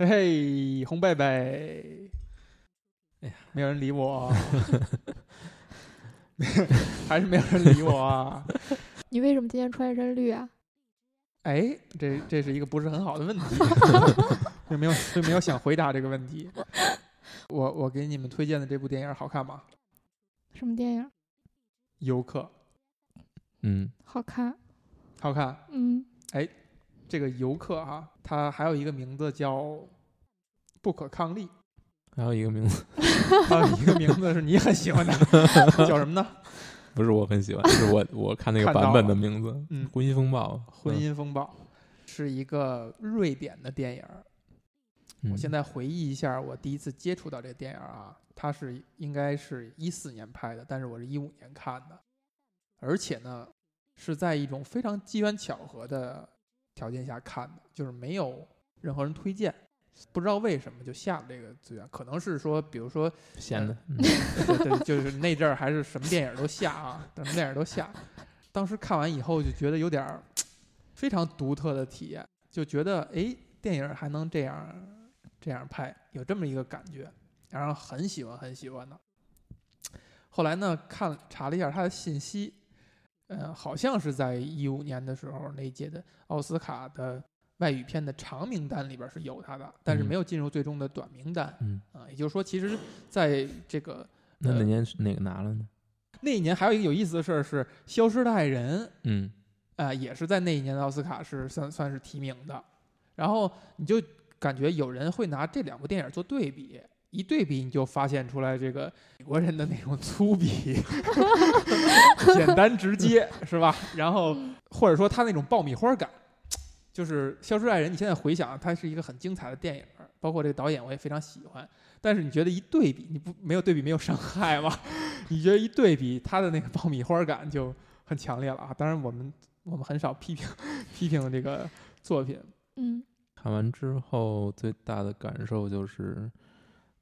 嘿嘿，红贝贝，哎呀，没有人理我，还是没有人理我啊！你为什么今天穿一身绿啊？哎，这这是一个不是很好的问题，就没有就没有想回答这个问题。我我给你们推荐的这部电影好看吗？什么电影？游客嗯，好看。好看。嗯，这个游客哈、他还有一个名字叫不可抗力，还有一个名字 还有一个名字是你很喜欢的，叫什么呢？不是我很喜欢，是我我看那个版本的名字，嗯婚姻风暴》。婚姻风暴是一个瑞典的电影我现在回忆一下，我第一次接触到这个电影啊，它是应该是一四年拍的，但是我是一五年看的，而且呢是在一种非常机缘巧合的条件下看的，就是没有任何人推荐，不知道为什么就下了这个资源，可能是说，比如说，闲的，嗯对对，就是那阵儿还是什么电影都下啊，什么电影都下，当时看完以后就觉得有点儿非常独特的体验，就觉得哎，电影还能这样这样拍，有这么一个感觉，然后很喜欢很喜欢的。后来呢，看查了一下他的信息，呃，好像是在一五年的时候那一届的奥斯卡的外语片的长名单里边是有他的，但是嗯。没有进入最终的短名单嗯，啊、也就是说，其实在这个那呃那年是哪个拿了呢？那一年还有一个有意思的事儿是，《消失的爱人》嗯啊、也是在那一年的奥斯卡是算算是提名的，然后你就感觉有人会拿这两部电影做对比，一对比你就发现出来这个美国人的那种粗鄙、简单直接，是吧？然后或者说他那种爆米花感，就是《消失爱人》，你现在回想，它是一个很精彩的电影，包括这个导演我也非常喜欢。但是你觉得一对比，你不没有对比没有伤害吗？你觉得一对比，他的那个爆米花感就很强烈了啊！当然，我们我们很少批评批评这个作品，嗯，看完之后最大的感受就是，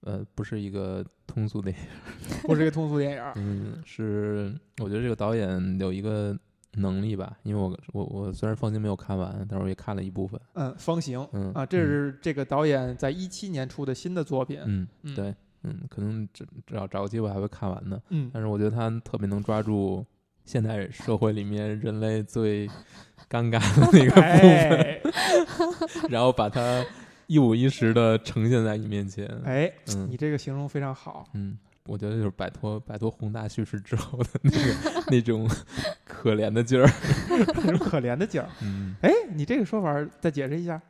呃，不是一个通俗电影，不是一个通俗电影。嗯，是我觉得这个导演有一个能力吧，因为我我我虽然放心没有看完，但是我也看了一部分，嗯，方形嗯啊，这是这个导演在一七年出的新的作品。嗯嗯。对，嗯，可能只只要找个机会还会看完的，嗯。但是我觉得他特别能抓住现代社会里面人类最尴尬的那个部分，哎。然后把它一五一十的呈现在你面前，哎，嗯你这个形容非常好。嗯，我觉得就是摆脱摆脱宏大叙事之后的那个 那种可怜的劲儿。那 种可怜的劲儿。嗯，哎，你这个说法再解释一下。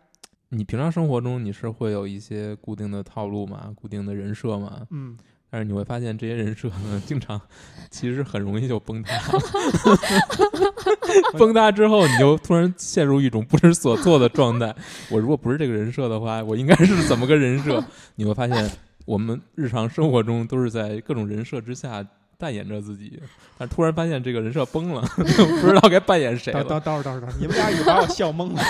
你平常生活中你是会有一些固定的套路嘛，固定的人设嘛，嗯，但是你会发现这些人设呢，经常其实很容易就崩塌。崩塌之后，你就突然陷入一种不知所措的状态。我如果不是这个人设的话，我应该是怎么个人设？你会发现，我们日常生活中都是在各种人设之下扮演着自己，但突然发现这个人设崩了，不知道该扮演谁等了。等等会儿等会儿等会儿，你们俩已经把我笑懵了。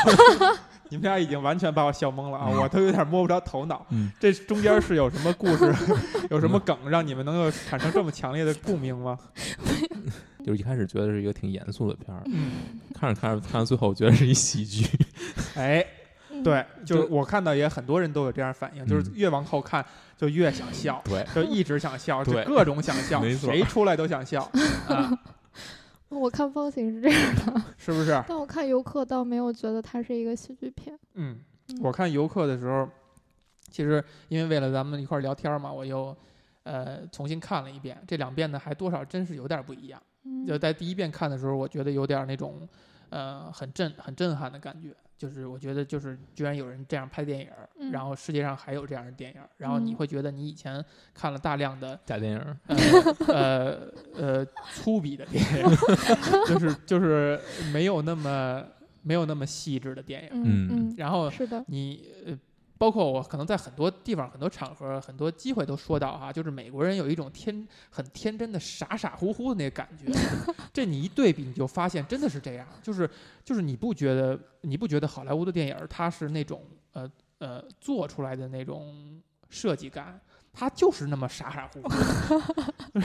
你们俩已经完全把我笑懵了啊！我都有点摸不着头脑。嗯，这中间是有什么故事，有什么梗让你们能够产生这么强烈的共鸣吗？就是一开始觉得是一个挺严肃的片儿，嗯，看着看着看到最后，我觉得是一喜剧。哎，嗯，对，就是我看到也很多人都有这样反应，就是嗯越往后看就越想笑，对，就一直想笑，就对各种想笑，没错谁出来都想笑啊，我看方形是这样的，是不是？但我看游客倒没有觉得它是一个喜剧片。嗯，嗯我看游客的时候，其实因为为了咱们一块儿聊天嘛，我又呃重新看了一遍，这两遍呢还多少真是有点不一样。嗯就在第一遍看的时候，我觉得有点那种呃很震很震撼的感觉，就是我觉得就是居然有人这样拍电影然后世界上还有这样的电影儿，然后你嗯。会觉得你以前看了大量的假电影儿，呃呃呃粗鄙的电影，就是就是没有那么没有那么细致的电影。嗯嗯。然后是的，你呃，包括我可能在很多地方、很多场合、很多机会都说到哈，就是美国人有一种天很天真的傻傻乎乎的那个感觉。这你一对比，你就发现真的是这样，就是就是你不觉得你不觉得好莱坞的电影它是那种呃呃做出来的那种设计感，它就是那么傻傻乎乎。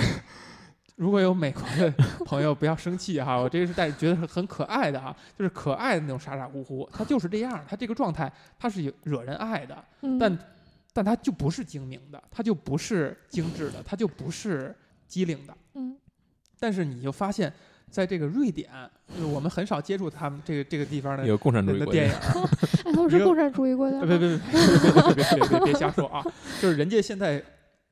如果有美国的朋友不要生气哈，我这个是带觉得是很可爱的啊，就是可爱的那种傻傻乎乎，他就是这样，他这个状态他是有惹人爱的，但但他就不是精明的，他就不是精致的，他就不是机灵的。嗯。但是你就发现，在这个瑞典，我们很少接触他们这个这个地方的有共产主义的电影。哎，们是共产主义国家。别别别别别别别瞎说啊！就是人家现在。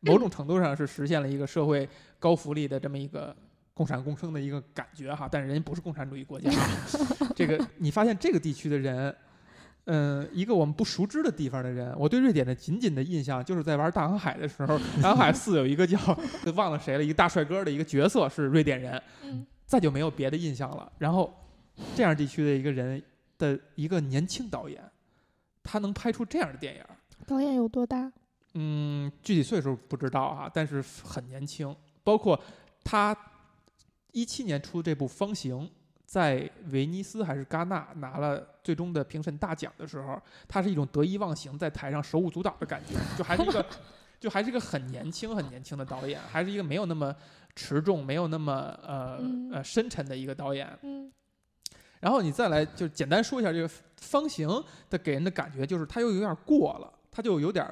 某种程度上是实现了一个社会高福利的这么一个共产共生的一个感觉哈，但是人家不是共产主义国家啊。这个你发现这个地区的人，嗯，一个我们不熟知的地方的人，我对瑞典的仅仅的印象就是在玩大航海的时候，大航海四有一个叫忘了谁了，一个大帅哥的一个角色是瑞典人，嗯再就没有别的印象了。然后，这样地区的一个人的一个年轻导演，他能拍出这样的电影，导演有多大？嗯，具体岁数不知道啊，但是很年轻。包括他一七年出这部《方形》，在威尼斯还是戛纳拿了最终的评审大奖的时候，他是一种得意忘形，在台上手舞足蹈的感觉，就还是一个，就还是一个很年轻、很年轻的导演，还是一个没有那么持重、没有那么呃嗯呃深沉的一个导演。嗯然后你再来就简单说一下这个方形的给人的感觉，就是他又有点过了，他就有点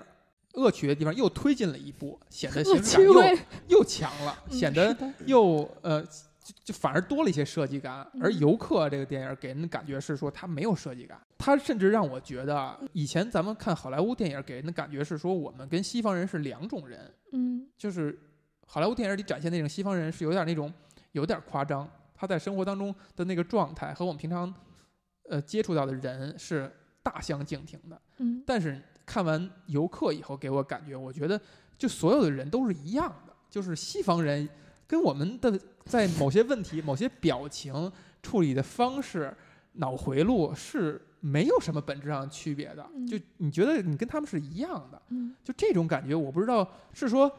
恶趣的地方又推进了一步，显得形式感又，又强了，嗯显得又呃就就反而多了一些设计感。而嗯游客这个电影给人的感觉是说它没有设计感，它甚至让我觉得啊以前咱们看好莱坞电影给人的感觉是说我们跟西方人是两种人，嗯就是好莱坞电影里展现那种西方人是有点那种有点夸张，他在生活当中的那个状态和我们平常呃接触到的人是大相径庭的。嗯但是看完游客以后，给我感觉，我觉得就所有的人都是一样的，就是西方人跟我们的在某些问题、某些表情处理的方式、脑回路是没有什么本质上的区别的。嗯就你觉得你跟他们是一样的，嗯就这种感觉，我不知道是说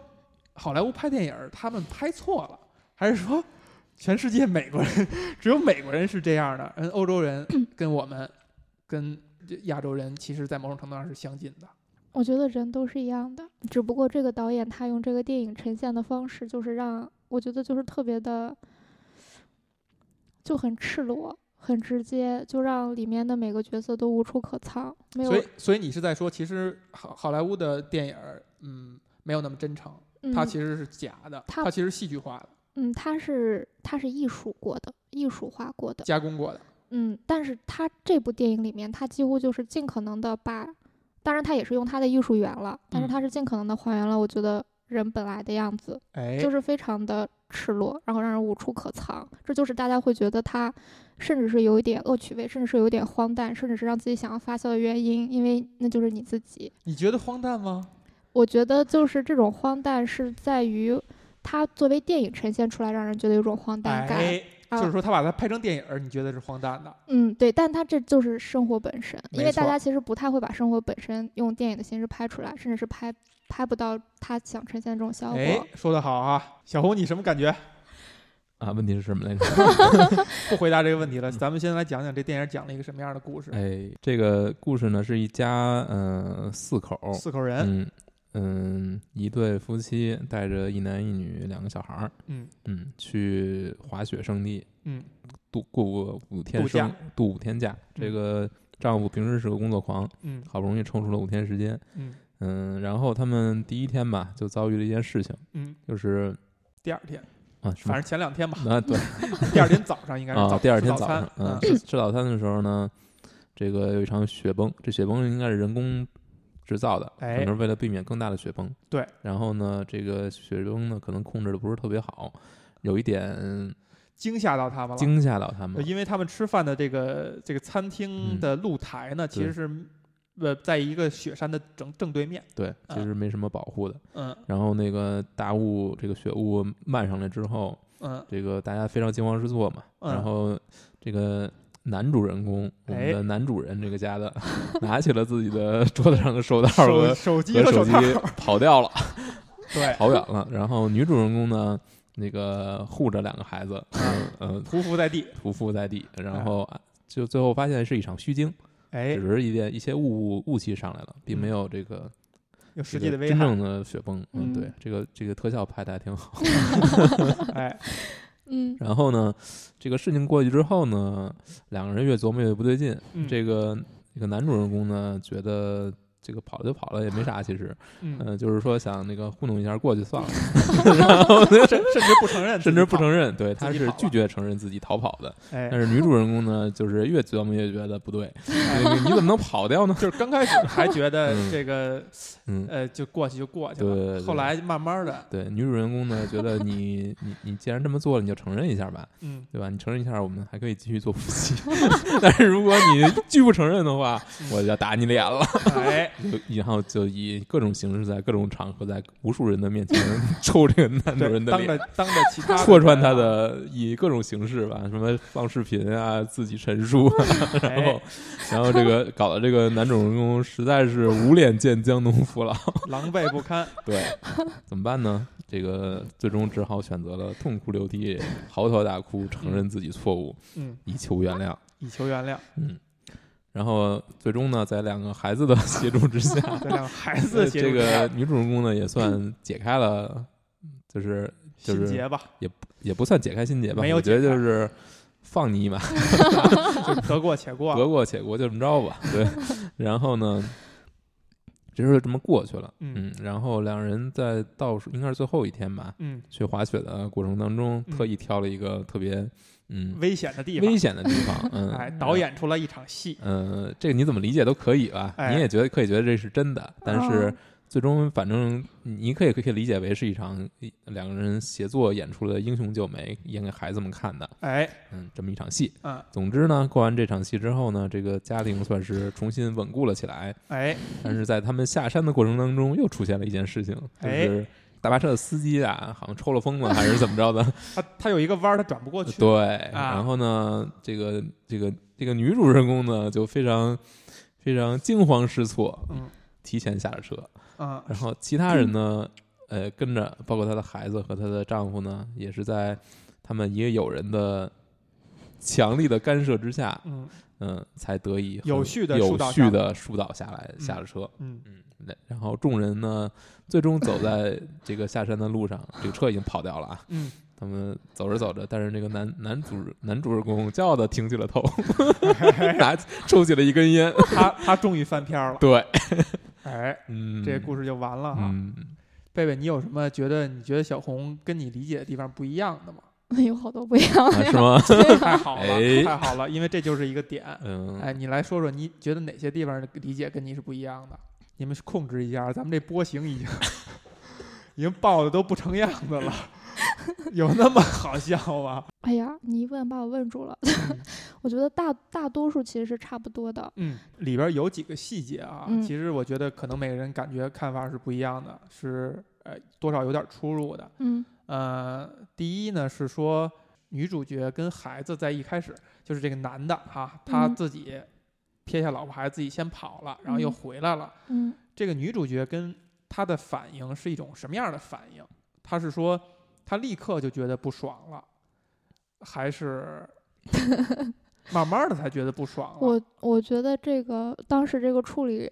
好莱坞拍电影他们拍错了，还是说全世界美国人只有美国人是这样的，嗯，欧洲人跟我们跟这亚洲人其实在某种程度上是相近的。我觉得人都是一样的，只不过这个导演他用这个电影呈现的方式，就是让我觉得就是特别的，就很赤裸、很直接，就让里面的每个角色都无处可藏，没有所以，所以你是在说，其实好好莱坞的电影儿，嗯，没有那么真诚，它嗯其实是假的，它它其实戏剧化的、嗯，它是它是艺术过的，艺术化过的，加工过的。嗯，但是他这部电影里面，他几乎就是尽可能的把，当然他也是用他的艺术语言了，但是嗯他是尽可能的还原了我觉得人本来的样子，哎，就是非常的赤裸，然后让人无处可藏。这就是大家会觉得他甚至是有一点恶趣味，甚至是有一点荒诞，甚至是让自己想要发笑的原因，因为那就是你自己。你觉得荒诞吗？我觉得就是这种荒诞是在于。它作为电影呈现出来，让人觉得有种荒诞感。就是说他把它拍成电影，你觉得是荒诞的？嗯，对，但他这就是生活本身，因为大家其实不太会把生活本身用电影的形式拍出来，甚至是拍拍不到他想呈现的这种效果。哎，说得好啊，小红，你什么感觉？啊，问题是什么来着？不回答这个问题了，咱们先来讲讲这电影讲了一个什么样的故事。哎，这个故事呢是一家嗯、呃四口，四口人，嗯嗯，一对夫妻带着一男一女两个小孩儿，嗯嗯，去滑雪圣地嗯。度过五天度假生度五天假。这嗯个丈夫平时是个工作狂，嗯。好不容易抽出了五天时间，嗯。嗯，然后他们第一天吧就遭遇了一件事情，嗯，就是。第二天，啊，反正前两天吧，啊对。第二天早上应该 是早，啊第二天早上，嗯，吃吃早餐的时候呢，这个有一场雪崩，这雪崩应该是人工制造的，哎可能是为了避免更大的雪崩。对，然后呢，这个雪崩呢可能控制的不是特别好，有一点惊吓到他们了。惊吓到他们。因为他们吃饭的这个这个餐厅嗯的露台呢，其实是呃在一个雪山的正正对面。对，其实没什么保护的。嗯然后那个大雾，这个雪雾漫上来之后，嗯这个大家非常惊慌失措嘛。嗯然后这个男主人公，我们哎的男主人这个家的，拿起了自己的桌子上的手套和手机跑掉了，对，跑远了。然后女主人公呢，那个护着两个孩子，嗯呃，匍匐在地。匍匐在地，然后啊就最后发现是一场虚惊，哎只，是一点一些雾雾气上来了，并没嗯有这个有实际的危害真正。的雪崩。嗯，嗯对，这个这个特效拍的还挺好。哎，嗯然后呢，这个事情过去之后呢，两个人越琢磨越不对劲。嗯这个这个男主人公呢，觉得这个跑就跑了也没啥，其实，嗯，嗯、就是说想那个糊弄一下过去算了，甚甚至不承认，甚至不承。认，对，他是拒绝承认自己逃跑的。哎但，是女主人公呢，就是越琢磨越觉得不对，哎你你怎么能跑掉呢？就是刚开始还觉得嗯这个嗯，呃，就过去就过去对对了，对后来慢慢的，对，女主人公呢，觉得你你你既然这么做了，你就承认一下吧，嗯，对吧？你承认一下，我们还可以继续做夫妻。但是如果你拒不承认的话，我就要打你脸了。哎，就然后就以各种形式，在各种场合，在无数人的面前 抽这个男主，人的脸，当着当着其他 戳穿他的，以各种形式吧，什么放视频啊，自己陈述啊，然后哎，然后这个搞得这个男主人公实在是无脸见江东父老。狼狈不堪。对，怎么办呢？这个最终只好选择了痛哭流涕、嚎啕大哭，承认自己错误，嗯，以求原谅。以求原谅。嗯，然后最终呢，在两个孩子的 协助之下，这两个孩子的协助个女主人公呢也算解开了，就是就是心结吧，也也不算解开心结吧，没有我觉得就是放你一马 就得过且过。得过且过，就这么着吧。对，然后呢，这事就这么过去了。嗯嗯，然后两人在倒数应该是最后一天吧，嗯，去滑雪的过程当中，嗯特意挑了一个特别嗯危险的地方危，险的地方。嗯，哎，导演出了一场戏。嗯，这个你怎么理解都可以吧？哎你也觉得可以觉得这是真的，但是哦最终反正你可以可以理解为是一场两个人协作演出的英雄救美，演给孩子们看的，哎，嗯，这么一场戏。嗯，总之呢，过完这场戏之后呢，这个家庭算是重新稳固了起来。哎，但是在他们下山的过程当中，又出现了一件事情，就哎是大巴车的司机啊，好像抽了风了还是怎么着的，他 他有一个弯儿，他转不过去。对，啊。然后呢，这个这个这个女主人公呢，就非常非常惊慌失措，嗯。提前下了车。嗯，然后其他人呢，呃，跟着，包括她的孩子和她的丈夫呢，也是在他们一个友人的强力的干涉之下，嗯。嗯、才得以有序的有序的疏导下来，嗯。下了车。嗯。嗯，那然后众人呢，最终走在 这个下山的路上，这个车已经跑掉了啊。嗯，他们走着走着，但是那个男男主男主人公骄傲的挺起了头，拿抽起了一根烟。他他终于翻篇儿了。对，哎，嗯，这个故事就完了哈。嗯，贝贝，你有什么觉得你觉得小红跟你理解的地方不一样的吗？有好多不一样的啊是吗？太好了，哎太好了，因为这就是一个点。嗯，哎，你来说说，你觉得哪些地方的理解跟你是不一样的？你们控制一下，咱们这波形已经已经爆的都不成样子了，有那么好笑吗？哎呀，你一问把我问住了。我觉得大大多数其实是差不多的。嗯，里边有几个细节啊，嗯其实我觉得可能每个人感觉看法是不一样的，是呃多少有点出入的。嗯呃，第一呢是说女主角跟孩子在一开始就是这个男的哈、他嗯自己撇下老婆孩子自己先跑了，然后又嗯回来了。嗯这个女主角跟她的反应是一种什么样的反应？她是说她立刻就觉得不爽了，还是 慢慢的才觉得不爽了？我我觉得这个当时这个处理，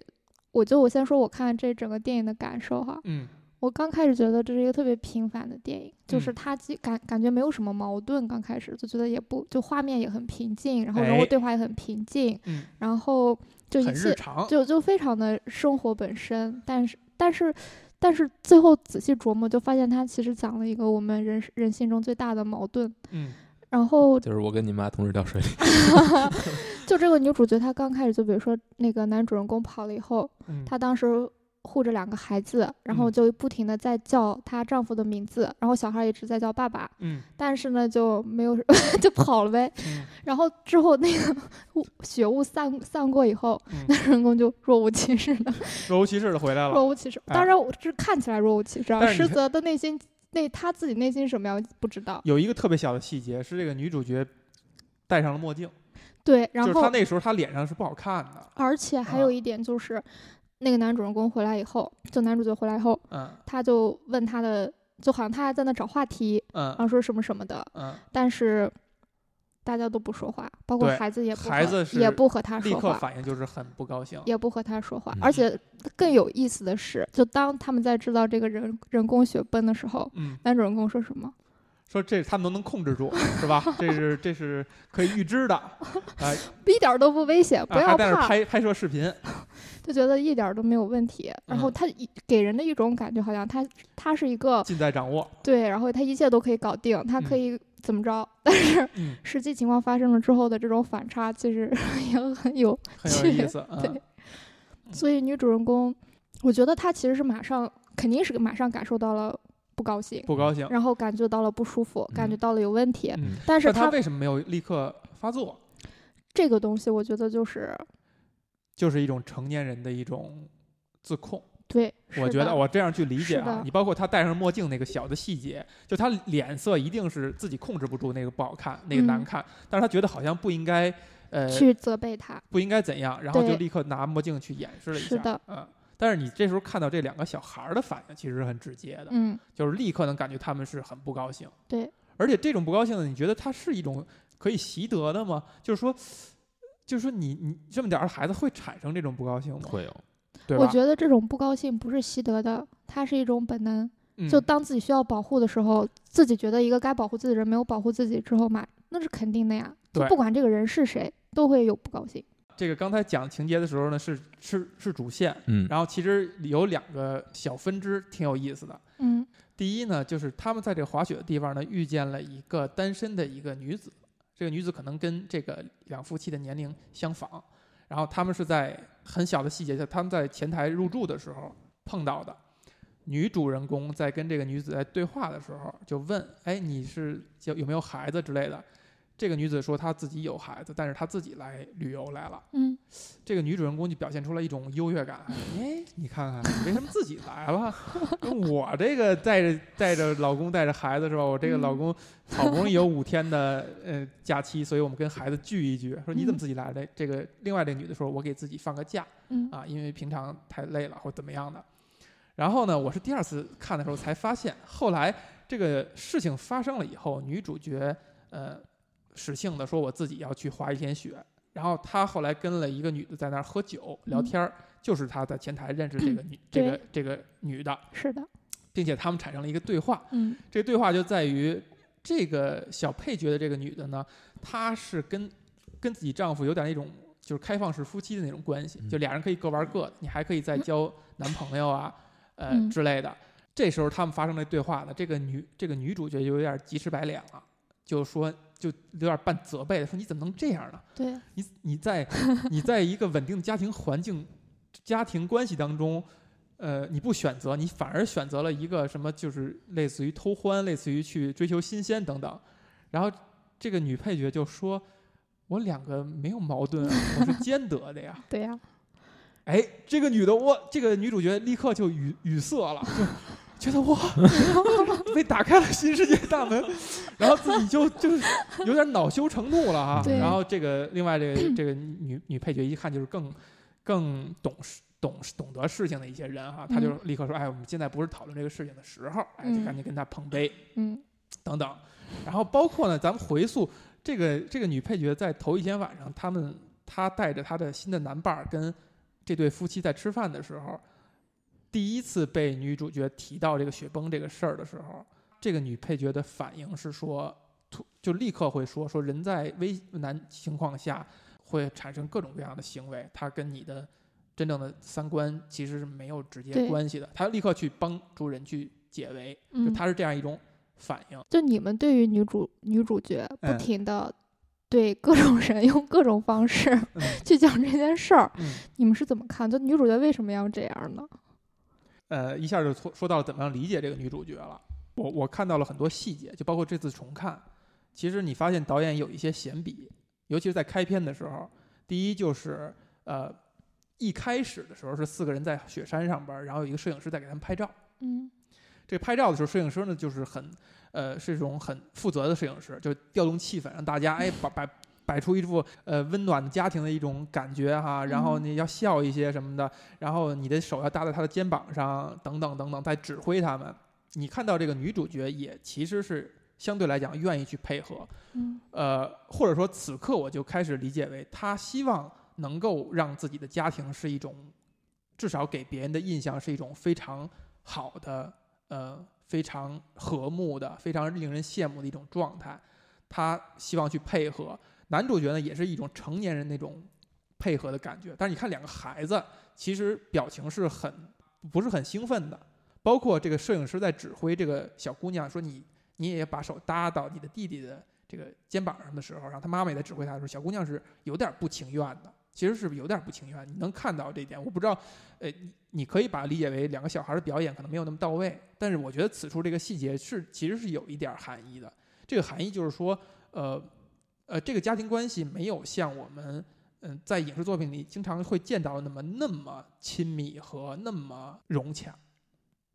我就我先说我看这整个电影的感受哈。嗯我刚开始觉得这是一个特别平凡的电影，就是嗯它既感感觉没有什么矛盾，刚开始就觉得也不就画面也很平静，然后人哎物对话也很平静，嗯，然后就一切。就就非常的生活本身，但是但是但是最后仔细琢磨，就发现它其实讲了一个我们人人性中最大的矛盾。嗯然后就是我跟你妈同时掉水里。就这个女主角，她刚开始就比如说那个男主人公跑了以后，嗯，她当时护着两个孩子，然后嗯就不停的在叫她丈夫的名字，然后小孩一直在叫爸爸，嗯但是呢就没有 就跑了呗。嗯 然后之后那个雾雪雾散散过以后，嗯，男主人公就若无其事的 若无其事的回来了。若无其事。哎当然，我这看起来若无其事实则的内心那他自己内心什么样不知道。有一个特别小的细节是这个女主角戴上了墨镜，对，然就是她后那时候她脸上是不好看的。而且还啊有一点就是，那个男主人公回来以后，就男主角回来以后，嗯他就问他的，就好像他还在那找话题，嗯然后说什么什么的，嗯但是。大家都不说话，包括孩子也不孩子也不和他立刻说话，反应就是很不高兴。也不和他说话。嗯而且更有意思的是，就当他们在制造这个人人工雪崩的时候，嗯，男主人公说什么？说这他们都能控制住，是吧？这是这是可以预知的，啊、一点儿都不危险，不啊要怕，拍拍摄视频，就觉得一点儿都没有问题。然后嗯他一给人的一种感觉，好像他他是一个尽在掌握。对，然后他一切都可以搞定，他可嗯以怎么着？但是嗯，实际情况发生了之后的这种反差，其实 也很有很有意思。嗯对，所以女主人公，我觉得她其实是马上肯定是马上感受到了不高兴，不高兴。然后感觉到了不舒服，感觉到了有问题。嗯，但是但他为什么没有立刻发作？这个东西，我觉得就是就是一种成年人的一种自控。对，我觉得我这样去理解啊，你包括他戴上墨镜那个小的细节，就他脸色一定是自己控制不住那个不好看，那个难嗯看，但是他觉得好像不应该，呃，去责备他。不应该怎样，然后就立刻拿墨镜去掩饰了一下。是的，嗯。但是你这时候看到这两个小孩儿的反应，其实是很直接的，嗯，就是立刻能感觉他们是很不高兴。对，而且这种不高兴呢，你觉得它是一种可以习得的吗？就是说，就是说你你这么点儿的孩子会产生这种不高兴吗？会有，对吧？我觉得这种不高兴不是习得的，它是一种本能。嗯就当自己需要保护的时候，自己觉得一个该保护自己的人没有保护自己之后嘛，那是肯定的呀。就对不管这个人是谁，都会有不高兴。这个刚才讲情节的时候呢，是是是主线，嗯，然后其实有两个小分支挺有意思的。嗯第一呢，就是他们在这个滑雪的地方呢，遇见了一个单身的一个女子，这个女子可能跟这个两夫妻的年龄相仿，然后他们是在很小的细节下，他们在前台入住的时候碰到的。女主人公在跟这个女子在对话的时候，就问：“哎，你是有有没有孩子之类的？”这个女子说她自己有孩子，但是她自己来旅游来了。嗯这个女主人公就表现出了一种优越感。哎，你看看，你为什么自己来了？我这个带着带着老公带着孩子是吧？我这个老公 好不容易有五天的呃假期，所以我们跟孩子聚一聚。说你怎么自己来的？这个另外这个女的说，我给自己放个假嗯啊，因为平常太累了或怎么样的。然后呢，我是第二次看的时候才发现，后来这个事情发生了以后，女主角呃使性的说我自己要去滑一天雪，然后他后来跟了一个女的在那儿喝酒聊天儿，就是他在前台认识这个女这个这个女的，是的，并且他们产生了一个对话。嗯。这个对话就在于这个小配角的这个女的呢，她是跟跟自己丈夫有点那种就是开放式夫妻的那种关系，嗯。就俩人可以各玩各的，你还可以再交男朋友啊，呃嗯。之类的。这时候他们发生了对话呢，这个女这个女主角就有点急赤白脸了，就说就有点半责备的说你怎么能这样呢？对，你你在 你在一个稳定的家庭环境、家庭关系当中，呃，你不选择，你反而选择了一个什么，就是类似于偷欢，类似于去追求新鲜等等。然后这个女配角就说：“我两个没有矛盾啊，我是兼得的呀。对呀、”哎，这个女的，哇，这个女主角立刻就语语塞了，就觉得哇，被打开了新世界大门，然后自己就就是有点恼羞成怒了哈。对然后这个另外这个 这个女女配角一看就是更更懂事。懂懂得事情的一些人哈，他就嗯立刻说：“哎，我们现在不是讨论这个事情的时候，哎，就嗯赶紧跟他碰杯。”嗯等等。然后包括呢，咱们回溯这个这个女配角在头一天晚上，他们她带着她的新的男伴儿跟这对夫妻在吃饭的时候，第一次被女主角提到这个雪崩这个事儿的时候，这个女配角的反应是说，突就立刻会说说人在危难情况下会产生各种各样的行为，它跟你的真正的三观其实是没有直接关系的。她立刻去帮助人去解围，她是这样一种反应。就你们对于女主女主角不嗯停的对各种人用各种方式嗯去讲这件事儿，嗯，你们是怎么看？就女主角为什么要这样呢？呃，一下就说说到了怎么样理解这个女主角了。我我看到了很多细节，就包括这次重看，其实你发现导演有一些闲笔，尤其是在开篇的时候。第一就是呃，一开始的时候是四个人在雪山上边，然后有一个摄影师在给他们拍照。嗯这拍照的时候，摄影师呢就是很呃是一种很负责的摄影师，就调动气氛，让大家哎摆摆摆出一副呃温暖的家庭的一种感觉哈，然后嗯你要笑一些什么的，然后你的手要搭在他的肩膀上，等等等等，在指挥他们。你看到这个女主角也其实是相对来讲愿意去配合，嗯呃，或者说此刻我就开始理解为她希望能够让自己的家庭是一种，至少给别人的印象是一种非常好的，呃，非常和睦的、非常令人羡慕的一种状态。她希望去配合男主角呢，也是一种成年人那种配合的感觉。但是你看两个孩子，其实表情是很不是很兴奋的，包括这个摄影师在指挥这个小姑娘说你。你也把手搭到你的弟弟的这个肩膀上的时候，然后他妈妈也在指挥他的时候，小姑娘是有点不情愿的，其实是有点不情愿。你能看到这一点，我不知道，呃，你你可以把它理解为两个小孩的表演可能没有那么到位，但是我觉得此处这个细节是其实是有一点含义的。这个含义就是说，呃，呃，这个家庭关系没有像我们嗯在影视作品里经常会见到那么那么亲密和那么融洽。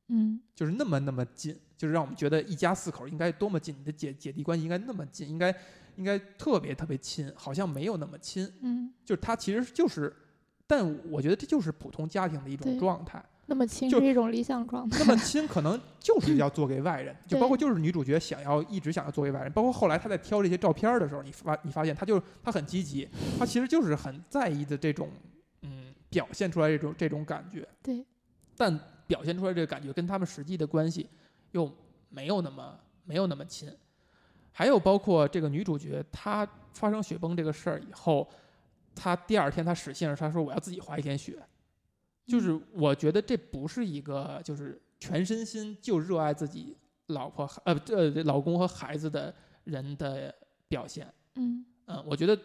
嗯就是那么那么近，就是让我们觉得一家四口应该多么近，你的姐姐弟关系应该那么近，应该应该特别特别亲，好像没有那么亲。嗯，就是他其实就是，但我觉得这就是普通家庭的一种状态。那么亲就是一种理想状态。那么亲可能就是要做给外人，就 包括就是女主角想要一直想要做给外人，包括后来她在挑这些照片的时候，你发你发现她就她很积极，她其实就是很在意的这种嗯表现出来这种这种感觉。对，但表现出来这个感觉跟他们实际的关系又没有那么没有那么亲。还有包括这个女主角，她发生雪崩这个事儿以后，她第二天她使性，她说我要自己滑一天雪。就是我觉得这不是一个就是全身心就热爱自己老婆呃呃老公和孩子的人的表现。嗯嗯，我觉得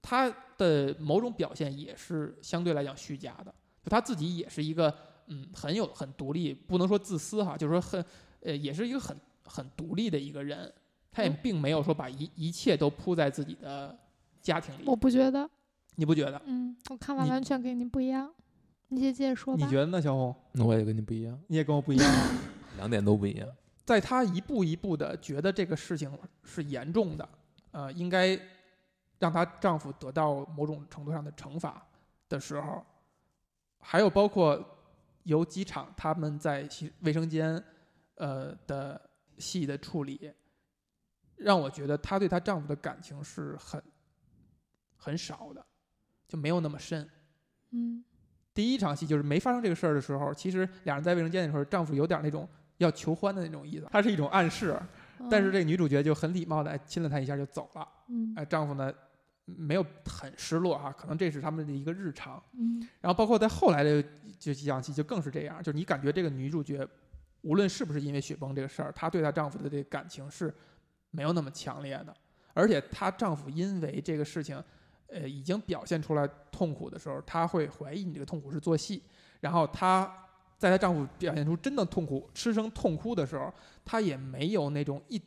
他的某种表现也是相对来讲虚假的，就他自己也是一个嗯很有很独立，不能说自私哈，就是说很呃也是一个很很独立的一个人，他也嗯并没有说把一一切都扑在自己的家庭里我，不觉得。你不觉得？嗯，我看法完全跟你不一样。你先接着说吧。你觉得呢，小红？那我也跟你不一样，你也跟我不一样啊。两点都不一样。在她一步一步的觉得这个事情是严重的，呃，应该让她丈夫得到某种程度上的惩罚的时候，还有包括有几场他们在洗卫生间，呃的戏的处理，让我觉得她对她丈夫的感情是很很少的，就没有那么深。嗯第一场戏就是没发生这个事儿的时候，其实两人在卫生间的时候，丈夫有点那种要求欢的那种意思，它是一种暗示。但是这个女主角就很礼貌的亲了他一下就走了。嗯哎，丈夫呢没有很失落啊，可能这是他们的一个日常。嗯然后包括在后来的这几场戏就更是这样，就是你感觉这个女主角无论是不是因为雪崩这个事儿，她对她丈夫的这个感情是没有那么强烈的，而且她丈夫因为这个事情，呃，已经表现出来痛苦的时候，她会怀疑你这个痛苦是做戏，然后她在她丈夫表现出真的痛苦、失声痛哭的时候，她也没有那种一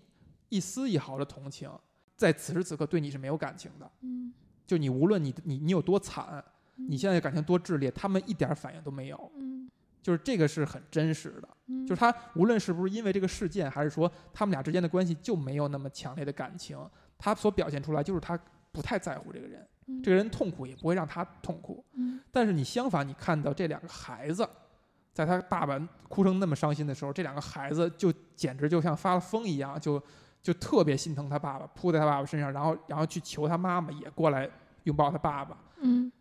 一丝一毫的同情，在此时此刻对你是没有感情的。嗯。就你无论你你你有多惨，嗯。你现在感情多炽烈，他们一点儿反应都没有，嗯。就是这个是很真实的。嗯，就是他无论是不是因为这个事件，还是说他们俩之间的关系就没有那么强烈的感情，他所表现出来就是他不太在乎这个人，这个人痛苦也不会让他痛苦。嗯但是你相反，你看到这两个孩子，在他爸爸哭成那么伤心的时候，这两个孩子就简直就像发了疯一样，就就特别心疼他爸爸，扑在他爸爸身上，然后然后去求他妈妈也过来拥抱他爸爸。嗯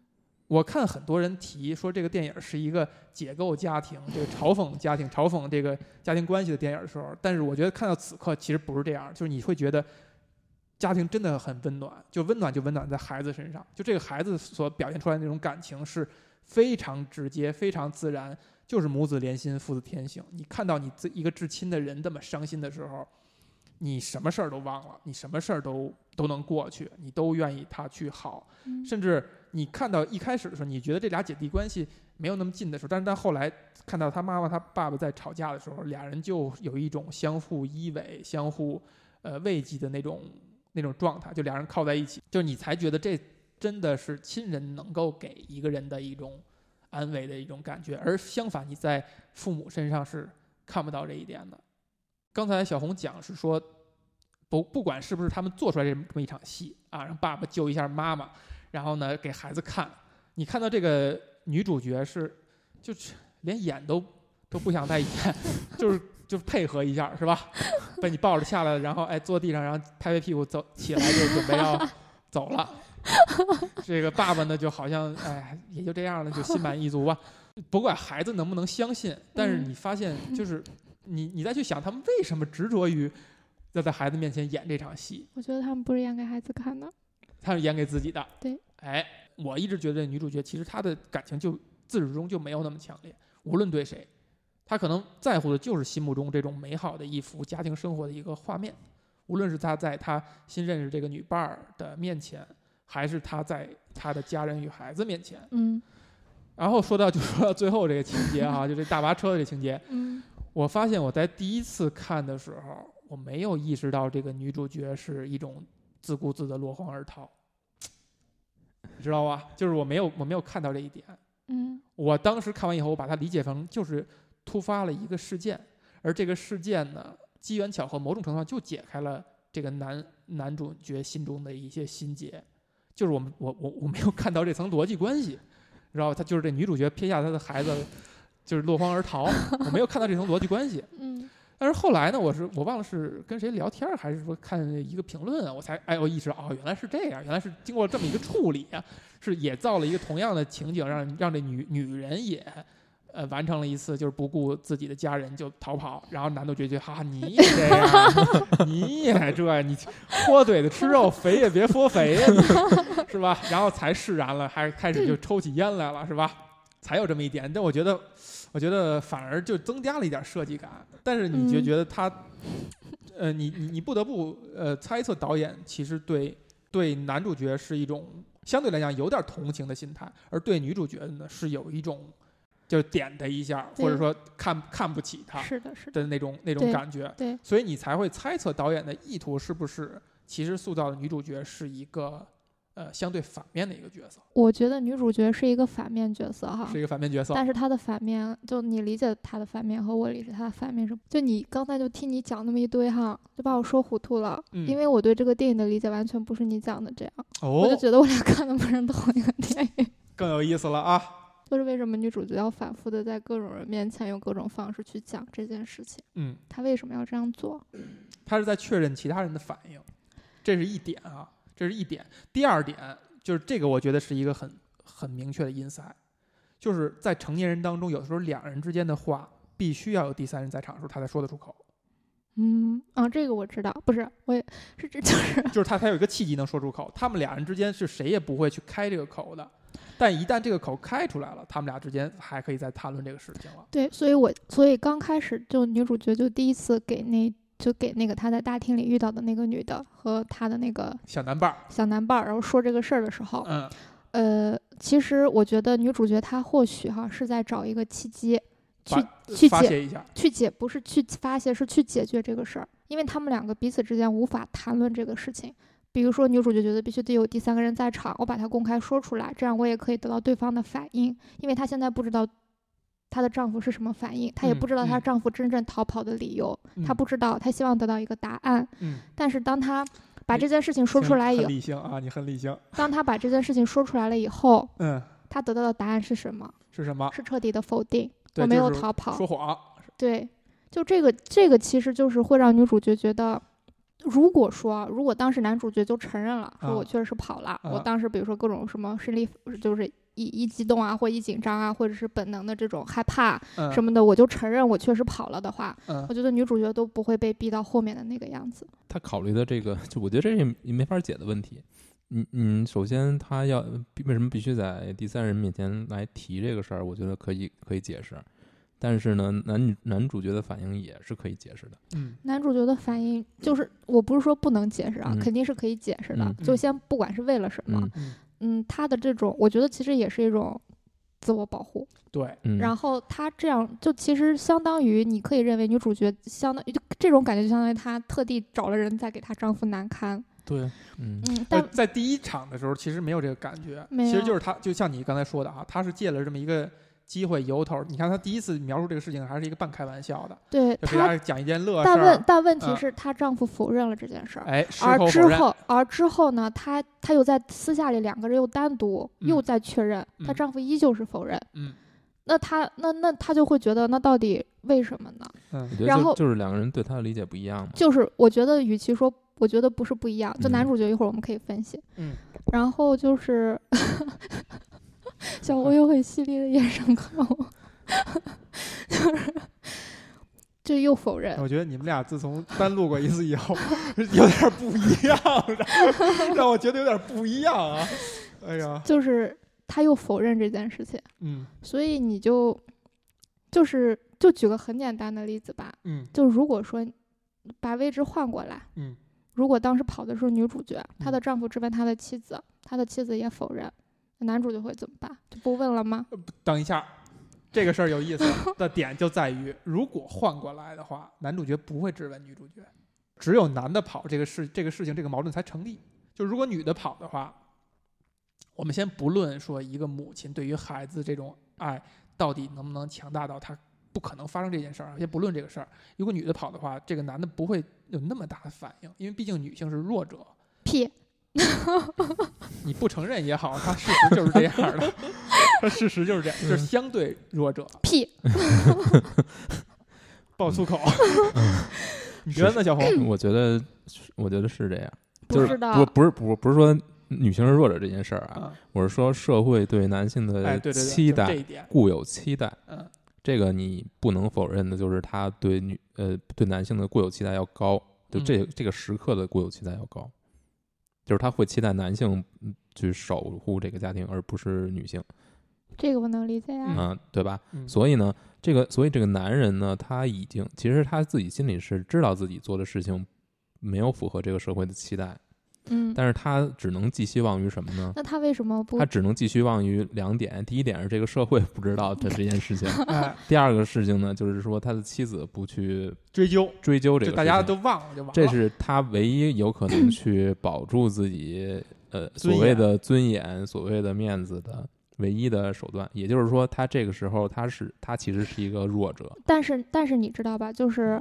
我看很多人提说这个电影是一个解构家庭、这个嘲讽家庭、嘲讽这个家庭关系的电影的时候，但是我觉得看到此刻其实不是这样，就是你会觉得家庭真的很温暖，就温暖就温暖在孩子身上，就这个孩子所表现出来的那种感情是非常直接、非常自然，就是母子连心、父子天性。你看到你自一个至亲的人这么伤心的时候，你什么事儿都忘了，你什么事儿都都能过去，你都愿意他去好，嗯甚至你看到一开始的时候，你觉得这俩姐弟关系没有那么近的时候，但是到后来看到他妈妈他爸爸在吵架的时候，俩人就有一种相互依偎、相互呃慰藉的那种那种状态，就俩人靠在一起，就你才觉得这真的是亲人能够给一个人的一种安慰的一种感觉，而相反你在父母身上是看不到这一点的。刚才小红讲是说，不不管是不是他们做出来这么这么一场戏啊，让爸爸救一下妈妈，然后呢给孩子看，你看到这个女主角是就是连演都都不想再演，就是就是配合一下是吧？被你抱着下来，然后哎坐地上，然后拍拍屁股走起来就准备要走了。这个爸爸呢就好像哎也就这样了，就心满意足吧。不管孩子能不能相信，但是嗯你发现就是你你再去想他们为什么执着于要在孩子面前演这场戏，我觉得他们不是演给孩子看的。他是演给自己的。对，哎，我一直觉得女主角其实她的感情就自始至终就没有那么强烈，无论对谁，她可能在乎的就是心目中这种美好的一幅家庭生活的一个画面，无论是他在他新认识这个女伴儿的面前，还是他在他的家人与孩子面前。嗯然后说到就说到最后这个情节哈、就这大巴车的这情节，嗯我发现我在第一次看的时候，我没有意识到这个女主角是一种自顾自的落荒而逃，你知道吧？就是我没有我没有看到这一点。嗯我当时看完以后，我把它理解成就是突发了一个事件，而这个事件呢，机缘巧合，某种程度上就解开了这个男男主角心中的一些心结，就是我们我我我没有看到这层逻辑关系，你知道吧？他就是这女主角撇下他的孩子，就是落荒而逃，我没有看到这层逻辑关系。嗯但是后来呢，我是我忘了是跟谁聊天，还是说看一个评论啊，我才哎我意识到哦，原来是这样，原来是经过这么一个处理啊，是也造了一个同样的情景，让让这女女人也呃完成了一次就是不顾自己的家人就逃跑，然后男主角就哈、你也 这样，你也这你豁嘴的吃肉，肥也别说肥呀，是吧？然后才释然了，还开始就抽起烟来了，是吧？才有这么一点，但我觉得，我觉得反而就增加了一点设计感。但是你就嗯觉得他，呃，你你你不得不呃猜测导演其实对对男主角是一种相对来讲有点同情的心态，而对女主角呢是有一种就点他一下，或者说看看不起他是的，是的，那种那种感觉。对，所以你才会猜测导演的意图是不是其实塑造的女主角是一个呃相对反面的一个角色，我觉得女主角是一个反面角色哈是，一个反面角色。但是她的反面，就你理解她的反面和我理解她的反面是，就你刚才就听你讲那么一堆哈，就把我说糊涂了，嗯因为我对这个电影的理解完全不是你讲的这样，哦我就觉得我俩看的不是同一个电影。更有意思了啊！就是为什么女主角要反复的在各种人面前用各种方式去讲这件事情？嗯，她为什么要这样做？她是在确认其他人的反应，这是一点啊，这是一点。第二点就是这个，我觉得是一个很很明确的 insight，就是在成年人当中，有的时候两人之间的话必须要有第三人在场的时候，他才说得出口，嗯，啊，这个我知道，不是，我也是这 就是就是他才有一个契机能说出口。他们俩人之间是谁也不会去开这个口的，但一旦这个口开出来了，他们俩之间还可以再谈论这个事情了。对，所以我所以刚开始就女主角就第一次给那就给那个她在大厅里遇到的那个女的和她的那个小男伴儿，小男伴儿，然后说这个事儿的时候，嗯，呃，其实我觉得女主角她或许哈是在找一个契机去去解一下，去解，不是去发泄，是去解决这个事儿，因为他们两个彼此之间无法谈论这个事情。比如说，女主角觉得必须得有第三个人在场，我把它公开说出来，这样我也可以得到对方的反应，因为她现在不知道她的丈夫是什么反应，她也嗯不知道她嗯丈夫真正逃跑的理由，她嗯不知道，她希望得到一个答案。嗯，但是当她把这件事情说出来以后理性啊，你很理性，当她把这件事情说出来了以后，嗯，她得到的答案是什么？是什么？是彻底的否定，我没有逃跑。说谎，对，就这个这个其实就是会让女主角觉得，如果说如果当时男主角就承认了，说我啊确实是跑了，我啊当时比如说各种什么生理就是一一激动啊，或一紧张啊，或者是本能的这种害怕嗯，什么的，我就承认我确实跑了的话，嗯我觉得女主角都不会被逼到后面的那个样子。他考虑的这个，就我觉得这是没法解的问题。嗯嗯，首先他要为什么必须在第三人面前来提这个事儿？我觉得可以可以解释，但是呢，男女男主角的反应也是可以解释的。嗯男主角的反应就是，我不是说不能解释啊，嗯肯定是可以解释的。嗯就嗯先不管是为了什么，嗯他的这种，我觉得其实也是一种自我保护。对，嗯，然后他这样就其实相当于你可以认为女主角相当于就这种感觉，就相当于她特地找了人在给她丈夫难堪。对，嗯但，在第一场的时候，其实没有这个感觉，其实就是他，就像你刚才说的啊，他是借了这么一个机会由头。你看他第一次描述这个事情，还是一个半开玩笑的，对就给大她，家讲一件乐事但问。但问题嗯是她丈夫否认了这件事儿。哎，事而后否认，之后，而之后呢，她她又在私下里两个人又单独又嗯在确认，她嗯丈夫依旧是否认。嗯那他那那他就会觉得，那到底为什么呢？嗯我觉得然后就就是两个人对他的理解不一样嘛。就是我觉得，与其说，我觉得不是不一样，就男嗯主角一会儿我们可以分析。嗯，然后就是 小欧用很犀利的眼神看我，就是就又否认，我觉得你们俩自从单录过一次以后，有点不一样，让让我觉得有点不一样啊！哎呀，就是他又否认这件事情，嗯。所以你就就是就举个很简单的例子吧，嗯。就如果说把位置换过来，嗯。如果当时跑的是女主角，她嗯。的丈夫质问她的妻子，她的妻子也否认，男主角会怎么办？就不问了吗？等一下，这个事儿有意思的点就在于，如果换过来的话，男主角不会质问女主角，只有男的跑，这个事这个事情这个矛盾才成立。就如果女的跑的话，我们先不论说一个母亲对于孩子这种爱到底能不能强大到她不可能发生这件事儿，先不论这个事儿。如果女的跑的话，这个男的不会有那么大的反应，因为毕竟女性是弱者。屁，你不承认也好，他事实就是这样的，他事实就是这样，就是相对弱者。屁，爆粗口。你觉得呢，小红？我觉得我觉得是这样，就是不知道。不不是不不是说女性是弱者这件事儿啊，啊，我是说社会对男性哎，的期待固有期待，嗯。这个你不能否认的，就是他对女呃对男性的固有期待要高，就这、嗯。这个时刻的固有期待要高，就是他会期待男性嗯去守护这个家庭，而不是女性，这个我能理解呀、嗯啊，对吧？嗯，所以呢，这个所以这个男人呢，他已经其实他自己心里是知道自己做的事情没有符合这个社会的期待，嗯，但是他只能寄希望于什么呢？那他为什么不他？只能寄希望于两点，第一点是这个社会不知道他这件事情，哎，第二个事情呢，就是说他的妻子不去追究，追究这个，大家都忘了就完了。这是他唯一有可能去保住自己呃所谓的尊严、所谓的面子的唯一的手段。也就是说，他这个时候他是他其实是一个弱者，但是但是你知道吧？就是，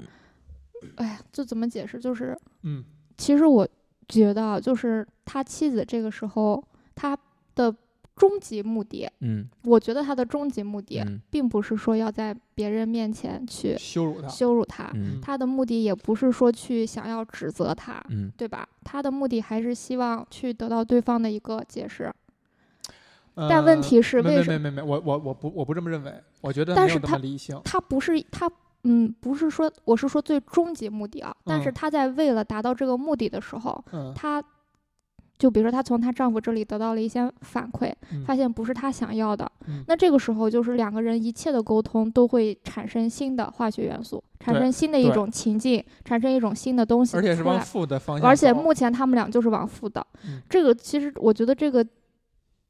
哎呀，这怎么解释？就是嗯其实我觉得，就是他妻子这个时候他的终极目的，嗯我觉得他的终极目的，嗯并不是说要在别人面前去羞辱他，羞辱他，嗯他的目的也不是说去想要指责他，嗯对吧？他的目的还是希望去得到对方的一个解释。呃但问题是没为什没没没没，我我我不我不这么认为，我觉得没有那但是他么理性。他不是他，嗯，不是说我是说最终极目的啊，但是她在为了达到这个目的的时候，嗯她就比如说她从她丈夫这里得到了一些反馈，嗯发现不是她想要的，嗯那这个时候就是两个人一切的沟通都会产生新的化学元素，产生新的一种情境，产生一种新的东西而且是往。负的方向，而且目前他们俩就是往负的。嗯这个其实我觉得这个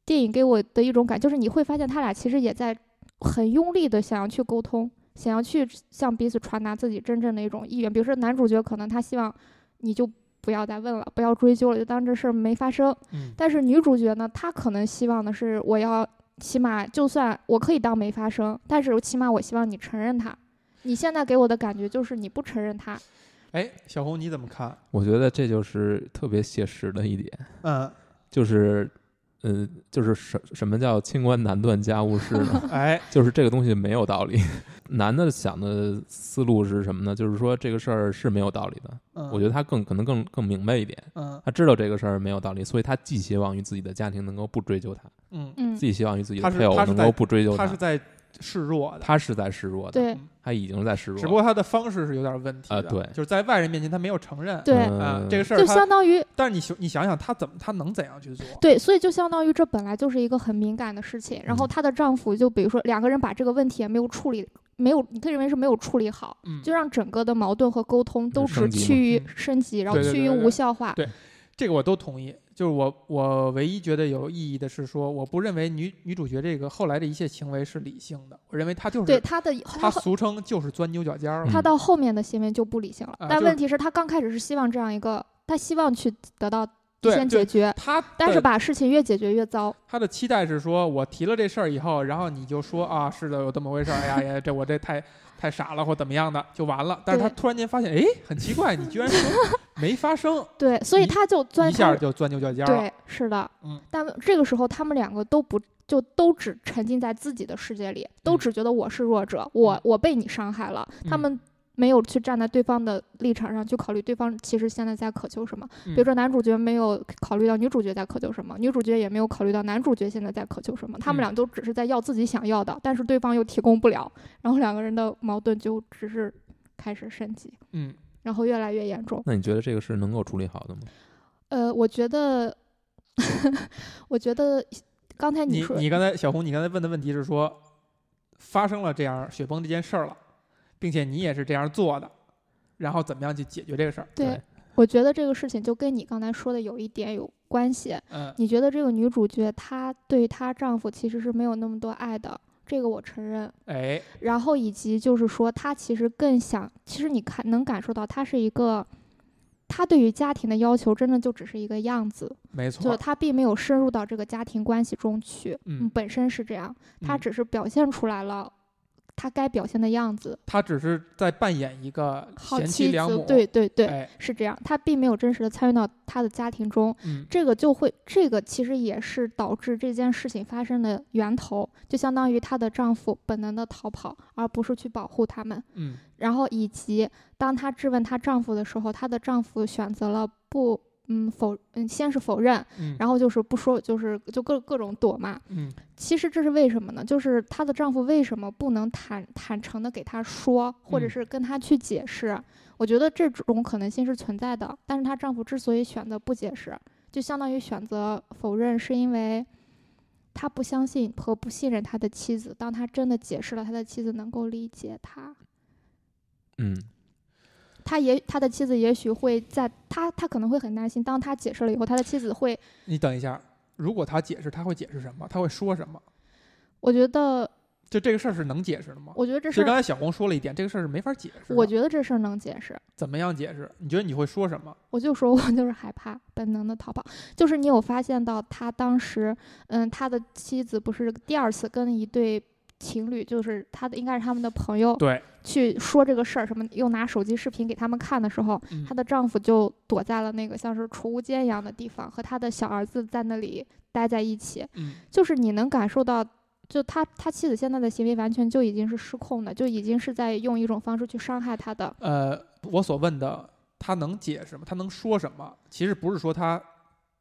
电影给我的一种感，就是你会发现他俩其实也在很用力的想要去沟通，想要去向彼此传达自己真正的一种意愿。比如说男主角可能他希望你就不要再问了，不要追究了，就当这事儿没发生。嗯但是女主角呢，她可能希望的是我要起码就算我可以当没发生，但是起码我希望你承认它。你现在给我的感觉就是你不承认它，哎，小红你怎么看？我觉得这就是特别写实的一点，嗯，就是。呃，就是什什么叫清官难断家务事呢？哎，就是这个东西没有道理。男的想的思路是什么呢？就是说这个事儿是没有道理的。嗯我觉得他更可能更更明白一点，嗯他知道这个事儿没有道理，所以他寄希望于自己的家庭能够不追究他，嗯，嗯自，己希望于自己的配偶能够不追究他他是在示弱的，他是在示弱的，对嗯他已经在示弱了。只不过他的方式是有点问题的，啊对。就是在外人面前他没有承认，对，嗯，啊这个事儿就，相当于但是你想你想想他怎么他能怎样去做？对，所以就相当于这本来就是一个很敏感的事情，然后嗯。她的丈夫就比如说两个人把这个问题也没有处理，没有你可以认为是没有处理好，嗯，就让整个的矛盾和沟通都只趋于嗯。升级，然后趋于对对对对。无效化。对这个我都同意。就是我我唯一觉得有意义的是说，我不认为女女主角这个后来的一切行为是理性的，我认为她就是对她的她她俗称就是钻牛角尖儿了。她嗯到后面的行为就不理性了，但问题是她刚开始是希望这样一个，她希望去得到先解决，她但是把事情越解决越糟。她的期待是说，我提了这事儿以后，然后你就说啊，是的，有这么回事儿，哎呀呀，这我这太太傻了或怎么样的就完了。但是他突然间发现，哎，很奇怪，你居然说 没发生，对，所以他就钻一下就钻牛角尖儿了。对，是的，嗯，但这个时候他们两个都不就都只沉浸在自己的世界里，都嗯只觉得我是弱者，我我被你伤害了，他嗯们。没有去站在对方的立场上去考虑对方其实现在在渴求什么，比如嗯说男主角没有考虑到女主角在渴求什么，女主角也没有考虑到男主角现在在渴求什么，他们嗯俩都只是在要自己想要的，但是对方又提供不了，然后两个人的矛盾就只是开始升级，嗯然后越来越严重。那你觉得这个是能够处理好的吗？呃，我觉得，我觉得刚才你说你刚才小红，你刚才问的问题是说，发生了这样雪崩这件事儿了，并且你也是这样做的，然后怎么样去解决这个事儿？对，我觉得这个事情就跟你刚才说的有一点有关系。嗯你觉得这个女主角她对她丈夫其实是没有那么多爱的，这个我承认。哎，然后以及就是说，她其实更想，其实你看能感受到，她是一个，她对于家庭的要求真的就只是一个样子，没错，就她并没有深入到这个家庭关系中去。嗯本身是这样，她嗯只是表现出来了她该表现的样子。他只是在扮演一个好贤妻妻子良母，，对对对，哎，是这样，他并没有真实的参与到他的家庭中，嗯这个就会，这个其实也是导致这件事情发生的源头，就相当于她的丈夫本能的逃跑，而不是去保护他们。嗯然后以及当她质问她丈夫的时候，她的丈夫选择了不，嗯否，嗯先是否认，嗯，然后就是不说，就是就各各种躲嘛。嗯其实这是为什么呢？就是她的丈夫为什么不能坦坦诚的给她说，或者嗯是跟她去解释？我觉得这种可能性是存在的。但是她丈夫之所以选择不解释，就相当于选择否认，是因为他不相信和不信任他的妻子。当他真的解释了，他的妻子能够理解他。嗯，他也他的妻子也许会在他他可能会很担心，当他解释了以后，他的妻子会，你等一下，如果他解释，他会解释什么？他会说什么？我觉得就这个事儿是能解释的吗？我觉得这事儿，刚才小红说了一点，这个事儿是没法解释。我觉得这事儿能解释。怎么样解释？你觉得你会说什么？我就说我就是害怕，本能的逃跑。就是你有发现到他当时，嗯，他的妻子不是第二次跟一对情侣，就是他的应该是他们的朋友对，去说这个事儿，什么又拿手机视频给他们看的时候，嗯的丈夫就躲在了那个像是储物间一样的地方，和他的小儿子在那里待在一起。嗯就是你能感受到，就他他妻子现在的行为完全就已经是失控的，就已经是在用一种方式去伤害他的。呃，我所问的，他能解释吗？他能说什么？其实不是说他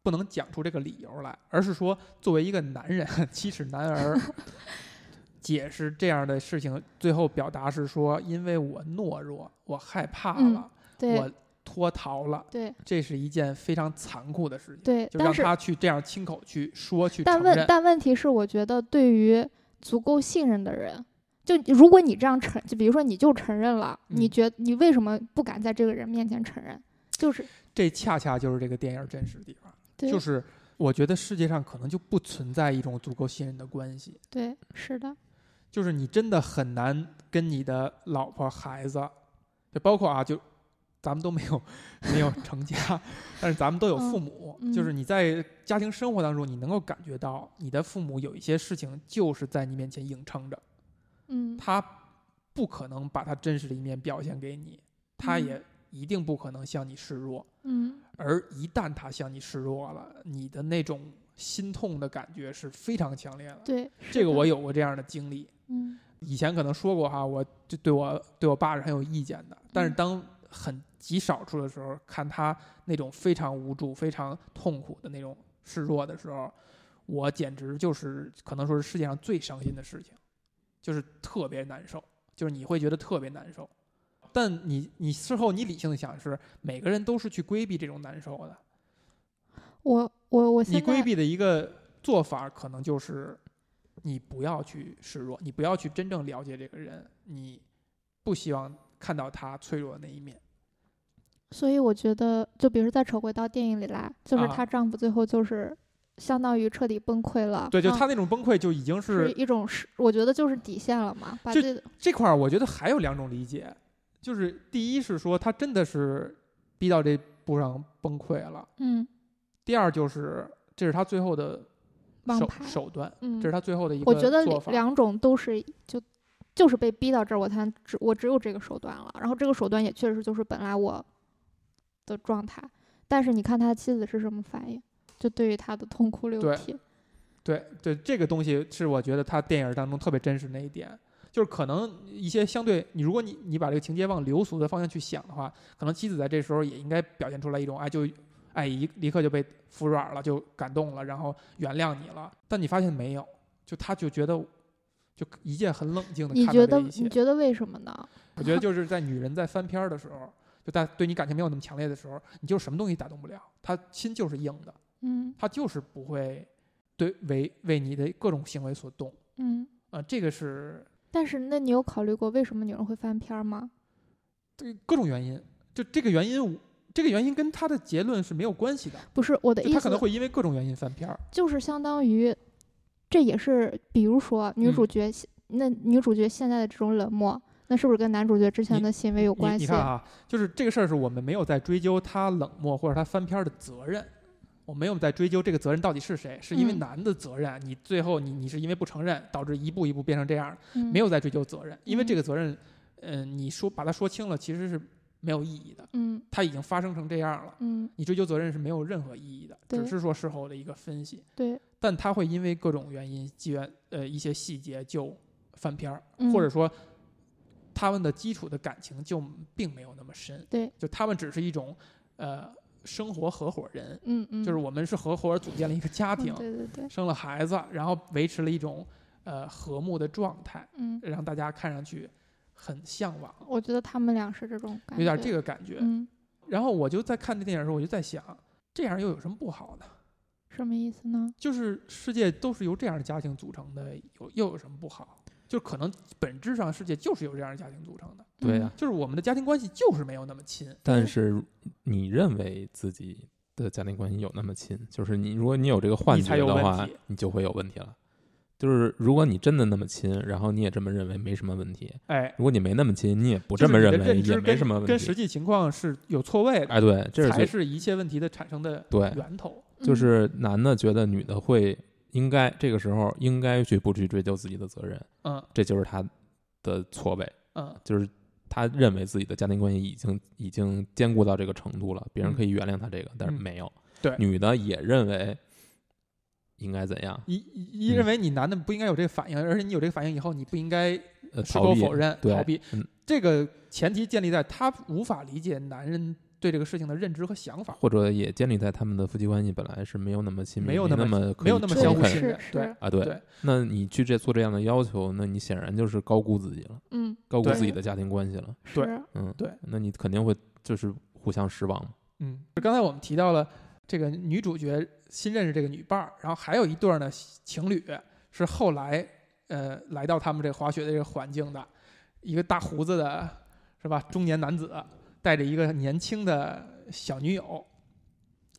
不能讲出这个理由来，而是说作为一个男人，七尺男儿，解释这样的事情，最后表达是说，因为我懦弱，我害怕嗯了，对我脱逃了，对这是一件非常残酷的事情。对，就让他去这样亲口去说去但问，但问题是，我觉得对于足够信任的人，就如果你这样承，就比如说你就承认了，你嗯觉你为什么不敢在这个人面前承认？就是这恰恰就是这个电影真实的地方，对，就是我觉得世界上可能就不存在一种足够信任的关系，对，是的，就是你真的很难跟你的老婆孩子，就包括啊，就咱们都没有 没有成家，但是咱们都有父母，嗯就是你在家庭生活当中，你能够感觉到你的父母有一些事情就是在你面前硬撑着，嗯，他不可能把他真实的一面表现给你，他嗯也一定不可能向你示弱。嗯。而一旦他向你示弱了，你的那种心痛的感觉是非常强烈的。对，这个我有过这样的经历，嗯以前可能说过哈，我就对我对我爸是很有意见的，但是嗯当很极少数的时候，看他那种非常无助、非常痛苦的那种示弱的时候，我简直就是可能说是世界上最伤心的事情，就是特别难受，就是你会觉得特别难受。但你你事后你理性的想是，每个人都是去规避这种难受的。我我我你规避的一个做法，可能就是你不要去示弱，你不要去真正了解这个人，你不希望看到他脆弱的那一面。所以我觉得，就比如说再扯回到电影里来，就是啊她丈夫最后就是相当于彻底崩溃了。对，就啊他那种崩溃就已经是是一种是，我觉得就是底线了嘛，把这个这块儿，我觉得还有两种理解，就是第一是说她真的是逼到这步上崩溃了，嗯第二就是这是她最后的手手段，嗯这是他最后的一个我觉得。两种都是就就是被逼到这儿，我才只我只有这个手段了。然后这个手段也确实就是本来我的状态，但是你看他妻子是什么反应？就对于他的痛哭流涕，对对，这个东西是我觉得他电影当中特别真实那一点，就是可能一些相对你，如果你你把这个情节往流俗的方向去想的话，可能妻子在这时候也应该表现出来一种哎就哎一立刻就被服软了，就感动了，然后原谅你了。但你发现没有，就他就觉得就一切很冷静的你觉得看待这一切你。觉得为什么呢？我觉得就是在女人在翻篇儿的时候，就在对你感情没有那么强烈的时候，你就什么东西打动不了，她心就是硬的，嗯她就是不会对为为你的各种行为所动嗯。啊、这个是但是，那你有考虑过为什么女人会翻篇儿吗？对各种原因，就这个原因，这个原因跟他的结论是没有关系的，不是我的意思，他可能会因为各种原因翻篇儿。就是相当于，这也是，比如说女嗯主角现，那女主角现在的这种冷漠，那是不是跟男主角之前的行为有关系？你你看？啊，就是这个事儿是我们没有在追究他冷漠或者他翻篇儿的责任，我没有在追究这个责任到底是谁，是因为嗯。男的责任，你最后你你是因为不承认导致一步一步变成这样，嗯。没有在追究责任，因为这嗯。个责任，嗯、你说把它说清了其实是没有意义的，嗯。它已经发生成这样了，嗯，你追究责任是没有任何意义的，只是说事后的一个分析，对，但他会因为各种原因，机缘呃一些细节就翻篇儿，嗯或者说他们的基础的感情就并没有那么深，对，就他们只是一种呃生活合伙人，嗯嗯，就是我们是合伙组建了一个家庭，嗯对对对，生了孩子，然后维持了一种呃和睦的状态，嗯，让大家看上去很向往，我觉得他们俩是这种感觉，有点这个感觉。嗯，然后我就在看这电影的时候，我就在想，这样又有什么不好呢？什么意思呢？就是世界都是由这样的家庭组成的，有又有什么不好？就可能本质上世界就是由这样的家庭组成的，对呀、就是我们的家庭关系就是没有那么亲。但是你认为自己的家庭关系有那么亲，就是你如果你有这个幻觉的话题，你就会有问题了。就是如果你真的那么亲，然后你也这么认为，没什么问题；哎，如果你没那么亲，你也不这么认为，也没什么问题跟题。实际情况是有错位的，哎，对，这是最才是一切问题的产生的对，源头。就嗯是男的觉得女的会应该这个时候应该去不去追究自己的责任，嗯这就是他的错位，嗯，就是他认为自己的家庭关系已经已经坚固到这个程度了，别人嗯可以原谅他这个，但是嗯没有。对女的也认为应该怎样？一一认为你男的不应该有这个反应，而且你有这个反应以后，你不应该呃，矢逃避口否认、对逃避。嗯，这个前提建立在他无法理解男人对这个事情的认知和想法，或者也建立在他们的夫妻关系本来是没有那么亲密，没有那那么没有那么相互信任。对啊，对。对那你去这做这样的要求，那你显然就是高估自己了，嗯，高估自己的家庭关系了。对是嗯，对，那你肯定会就是互相失望。嗯，刚才我们提到了这个女主角新认识这个女伴儿，然后还有一对儿呢情侣是后来呃来到他们这个滑雪的这个环境的，一个大胡子的是吧中年男子带着一个年轻的小女友，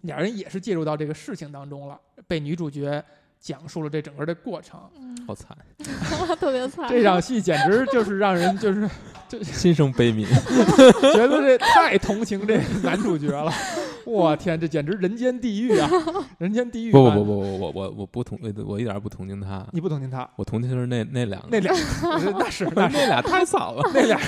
俩人也是介入到这个事情当中了，被女主角讲述了这整个的过程。嗯，好惨，特别惨，这场戏简直就是让人 就是就心生悲悯。觉得这太同情这个男主角了，我天，这简直人间地狱啊！人间地狱不不不不不，我我我我不同，我一点不同情他，你不同情他，我同情的是那那两个，那俩。那 是那是。那俩太惨了，那俩，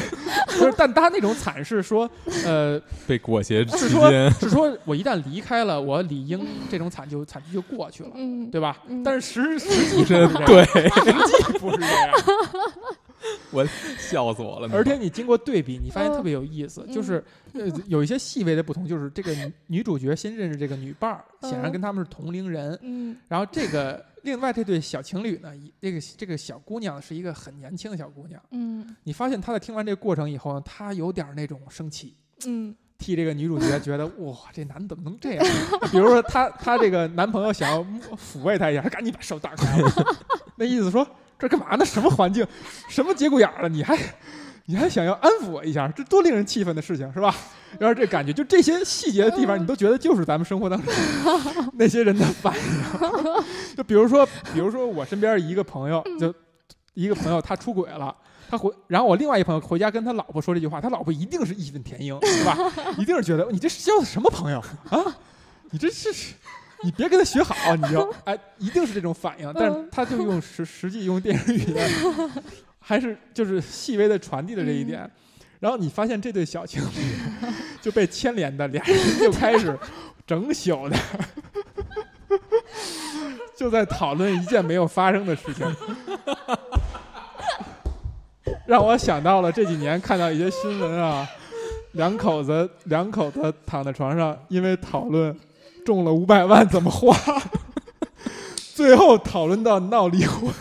就是但他那种惨是说，呃，被裹挟期是说间，是说我一旦离开了，我理应这种惨就惨剧就过去了，嗯，对吧？嗯。但是实实际是这样对，实际不是这样，我笑死我了。而且你经过对比，你发现特别有意思，嗯就是呃有一些细微的不同，就是这个女女主角先认识这个女伴儿，显然跟他们是同龄人，嗯然后这个另外这对小情侣呢，这个这个小姑娘是一个很年轻的小姑娘。嗯你发现她在听完这个过程以后呢，她有点那种生气，嗯替这个女主角觉得哇，这男的怎么能这样？比如说她她这个男朋友想要抚慰她一下，她赶紧把手打开，那意思说这干嘛呢？什么环境，什么节骨眼儿了？你还你还想要安抚我一下，这多令人气愤的事情是吧？然后这感觉，就这些细节的地方，你都觉得就是咱们生活当中 那些人的反应。就比如说，比如说我身边一个朋友，就一个朋友他出轨了。他回，然后我另外一个朋友回家跟他老婆说这句话，他老婆一定是义愤填膺，是吧？一定是觉得你这是交的什么朋友啊？你这是，你别跟他学好，你就 哎，一定是这种反应。但是他就用实实际用电影语言，还是就是细微的传递了这一点。然后你发现这对小情侣就被牵连的，俩人就开始整宿的，就在讨论一件没有发生的事情，让我想到了这几年看到一些新闻啊，两口子两口子躺在床上，因为讨论中了五百万怎么花，最后讨论到闹离婚。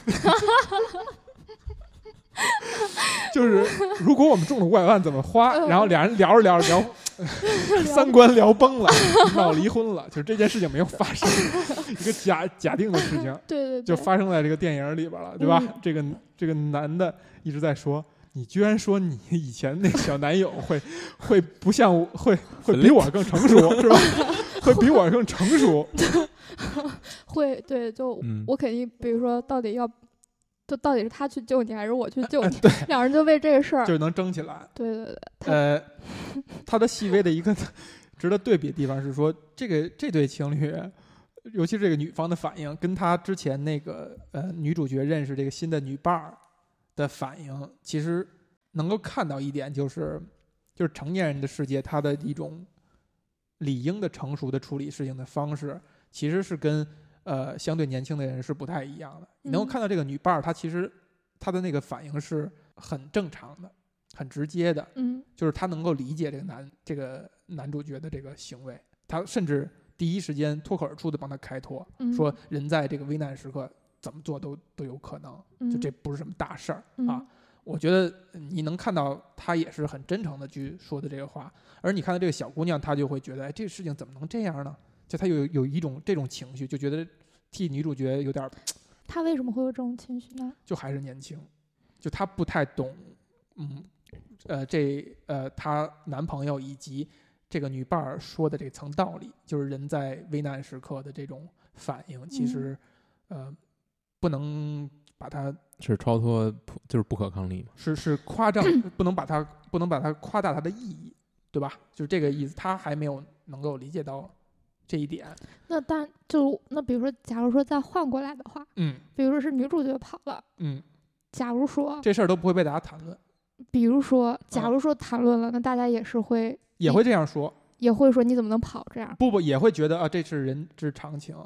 就是如果我们中了五百万怎么花，然后俩人聊着聊着聊，三观聊崩了，闹离婚了，就是这件事情没有发生，一个假假定的事情。对对对，就发生在这个电影里边了，对吧？嗯这个这个男的一直在说，你居然说你 以前那小男友会会不像我，会会比我更成熟，是吧？会比我更成熟，会对，就嗯我肯定，比如说到底要，就到底是他去救你还是我去救你，呃对，两人就为这个事儿，就能争起来。对对对，他呃，他的细微的一个值得对比的地方是说，这个这对情侣，尤其是这个女方的反应，跟她之前那个呃女主角认识这个新的女伴儿的反应，其实能够看到一点，就是就是成年人的世界，他的一种理应的成熟的处理事情的方式，其实是跟呃相对年轻的人是不太一样的。你能够嗯看到这个女伴儿，她其实她的那个反应是很正常的，很直接的。嗯就是他能够理解这个男这个男主角的这个行为，他甚至第一时间脱口而出的帮他开脱，嗯，说人在这个危难时刻怎么做都都有可能，就嗯这不是什么大事儿、啊嗯。我觉得你能看到他也是很真诚的去说的这个话，而你看到这个小姑娘，她就会觉得，哎，这个事情怎么能这样呢？就她有有一种这种情绪，就觉得替女主角有点儿他为什么会有这种情绪呢？就还是年轻，就她不太懂，嗯，呃，这呃，她男朋友以及这个女伴儿说的这层道理，就是人在危难时刻的这种反应，其实，呃，不能把它是超脱就是不可抗力嘛。是是夸张，不能把它不能把它夸大它的意义，对吧？就是这个意思，他还没有能够理解到这一点，那但就那比如说，假如说再换过来的话，嗯比如说是女主角跑了，嗯，假如说，这事儿都不会被大家谈论，比如说，假啊如说谈论了，那大家也是会也会这样说，也会说你怎么能跑这样？不不也会觉得啊，这是人之常情。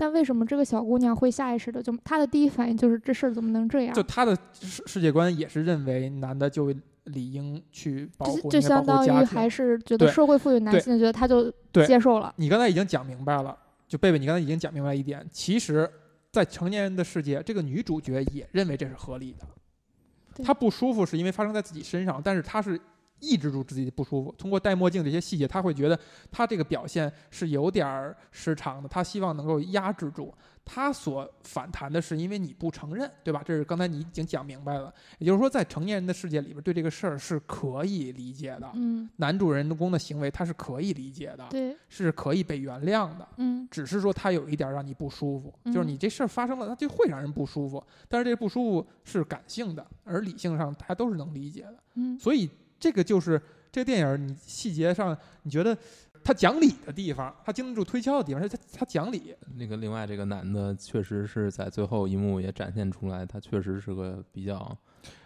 但为什么这个小姑娘会下意识的就她的第一反应就是这事儿怎么能这样？就她的世世界观也是认为男的就理应去保护，就相当于还是觉得社会赋予男性，觉得他就接受了。你刚才已经讲明白了，就贝贝，你刚才已经讲明白一点，其实，在成年人的世界，这个女主角也认为这是合理的。她不舒服是因为发生在自己身上，但是她是抑制住自己的不舒服，通过戴墨镜这些细节，他会觉得他这个表现是有点儿失常的，他希望能够压制住。他所反弹的是因为你不承认，对吧？这是刚才你已经讲明白了。也就是说，在成年人的世界里边，对这个事儿是可以理解的。嗯，男主人公的行为，他是可以理解的。对，是可以被原谅的，嗯只是说他有一点儿让你不舒服，就是嗯你这事儿发生了，它就会让人不舒服，但是这个不舒服是感性的，而理性上大家都是能理解的，嗯所以这个就是这个电影儿你细节上你觉得他讲理的地方，他经得住推敲的地方，是他他讲理，那个另外这个男的确实是在最后一幕也展现出来，他确实是个比较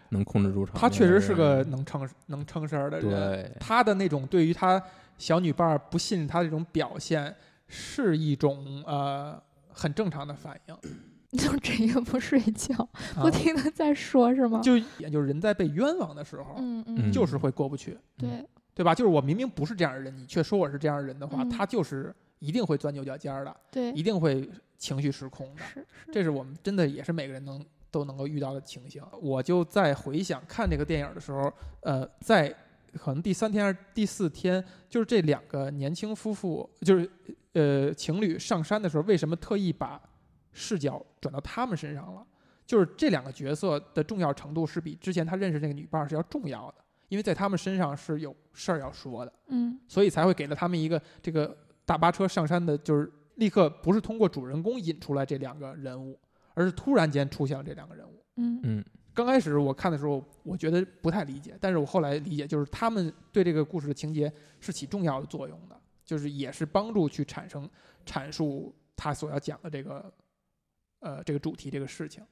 能控制住场面。他确实是个能撑能撑事儿的人，他的那种对于他小女伴儿不信他这种表现，是一种呃很正常的反应。就整夜不睡觉，啊不停的在说，是吗？就也就是人在被冤枉的时候，嗯嗯就是会过不去，对，对吧？就是我明明不是这样的人，你却说我是这样的人的话，嗯他就是一定会钻牛角尖儿的，对，一定会情绪失控的。是是，这是我们真的也是每个人能都能够遇到的情形。我就在回想看这个电影的时候，呃，在可能第三天还是第四天，就是这两个年轻夫妇，就是呃情侣上山的时候，为什么特意把视角转到他们身上了？就是这两个角色的重要程度是比之前他认识那个女伴儿是要重要的，因为在他们身上是有事儿要说的。嗯所以才会给了他们一个这个大巴车上山的，就是立刻不是通过主人公引出来这两个人物，而是突然间出现了这两个人物。嗯嗯，刚开始我看的时候，我觉得不太理解，但是我后来理解，就是他们对这个故事的情节是起重要的作用的，就是也是帮助去产生阐述他所要讲的这个呃这个主题这个事情。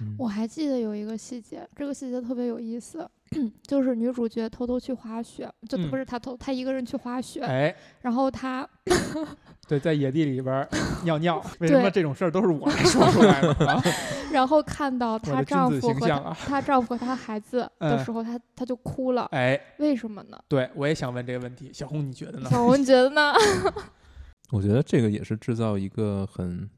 嗯我还记得有一个细节，这个细节特别有意思，就是女主角偷偷去滑雪，就嗯不是她偷，她一个人去滑雪，哎，然后她 对，在野地里边 尿尿，为什么这种事儿都是我来 说出来的啊？然后看到她丈夫和啊！她她丈夫和她孩子的嗯时候，她她就哭了，哎，为什么呢？对我也想问这个问题，小红你觉得呢？小红你觉得呢？我觉得这个也是制造一个很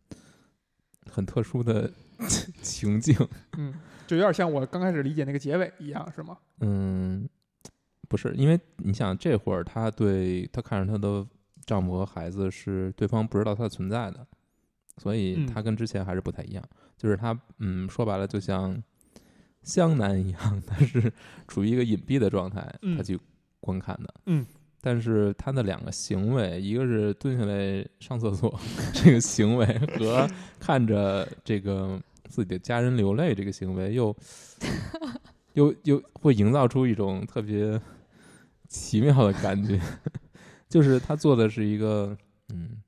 很特殊的 情境。嗯，就有点像我刚开始理解那个结尾一样，是吗？嗯，不是，因为你想这会儿她对她看着她的丈夫和孩子是对方不知道她的存在的，所以嗯她跟之前还是不太一样。就是她，嗯，说白了就像湘南一样，她是处于一个隐蔽的状态，嗯她去观看的。嗯，但是他的两个行为，一个是蹲下来上厕所 这个行为，和看着这个自己的家人流泪这个行为，又又又会营造出一种特别奇妙的感觉。就是他做的是一个，嗯，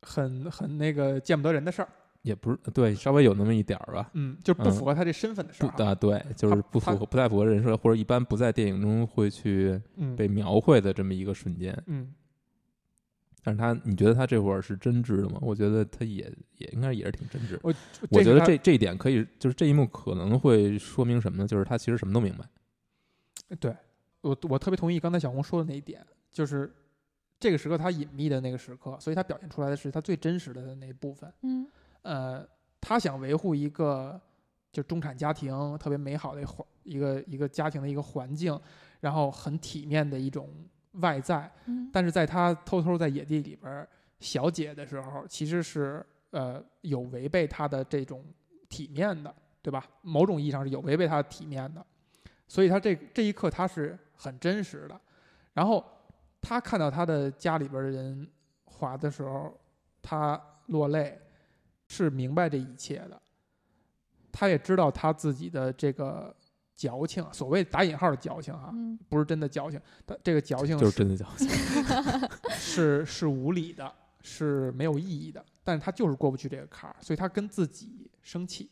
很很那个见不得人的事儿，也不是对，稍微有那么一点儿吧。嗯，就不嗯符合他这身份的事儿哈。不啊，对，就是不符合，不太符合人设，或者一般不在电影中会去嗯被描绘的这么一个瞬间。嗯，但是他，你觉得他这会儿是真挚的吗？我觉得他也也应该也是挺真挚。我我觉得这这一点可以，就是这一幕可能会说明什么呢？就是他其实什么都明白。对我我特别同意刚才小红说的那一点，就是这个时刻他隐秘的那个时刻，所以他表现出来的是他最真实的那一部分。嗯呃，他想维护一个就中产家庭特别美好的一环一个一个家庭的一个环境，然后很体面的一种外在，嗯但是在他偷偷在野地里边小解的时候，其实是呃有违背他的这种体面的，对吧？某种意义上是有违背他的体面的，所以他这这一刻他是很真实的。然后他看到他的家里边的人滑的时候，他落泪，是明白这一切的。他也知道他自己的这个矫情，所谓打引号的矫情哈、嗯不是真的矫情，他这个矫情就是真的矫情。是是无理的，是没有意义的，但是他就是过不去这个坎儿，所以他跟自己生气，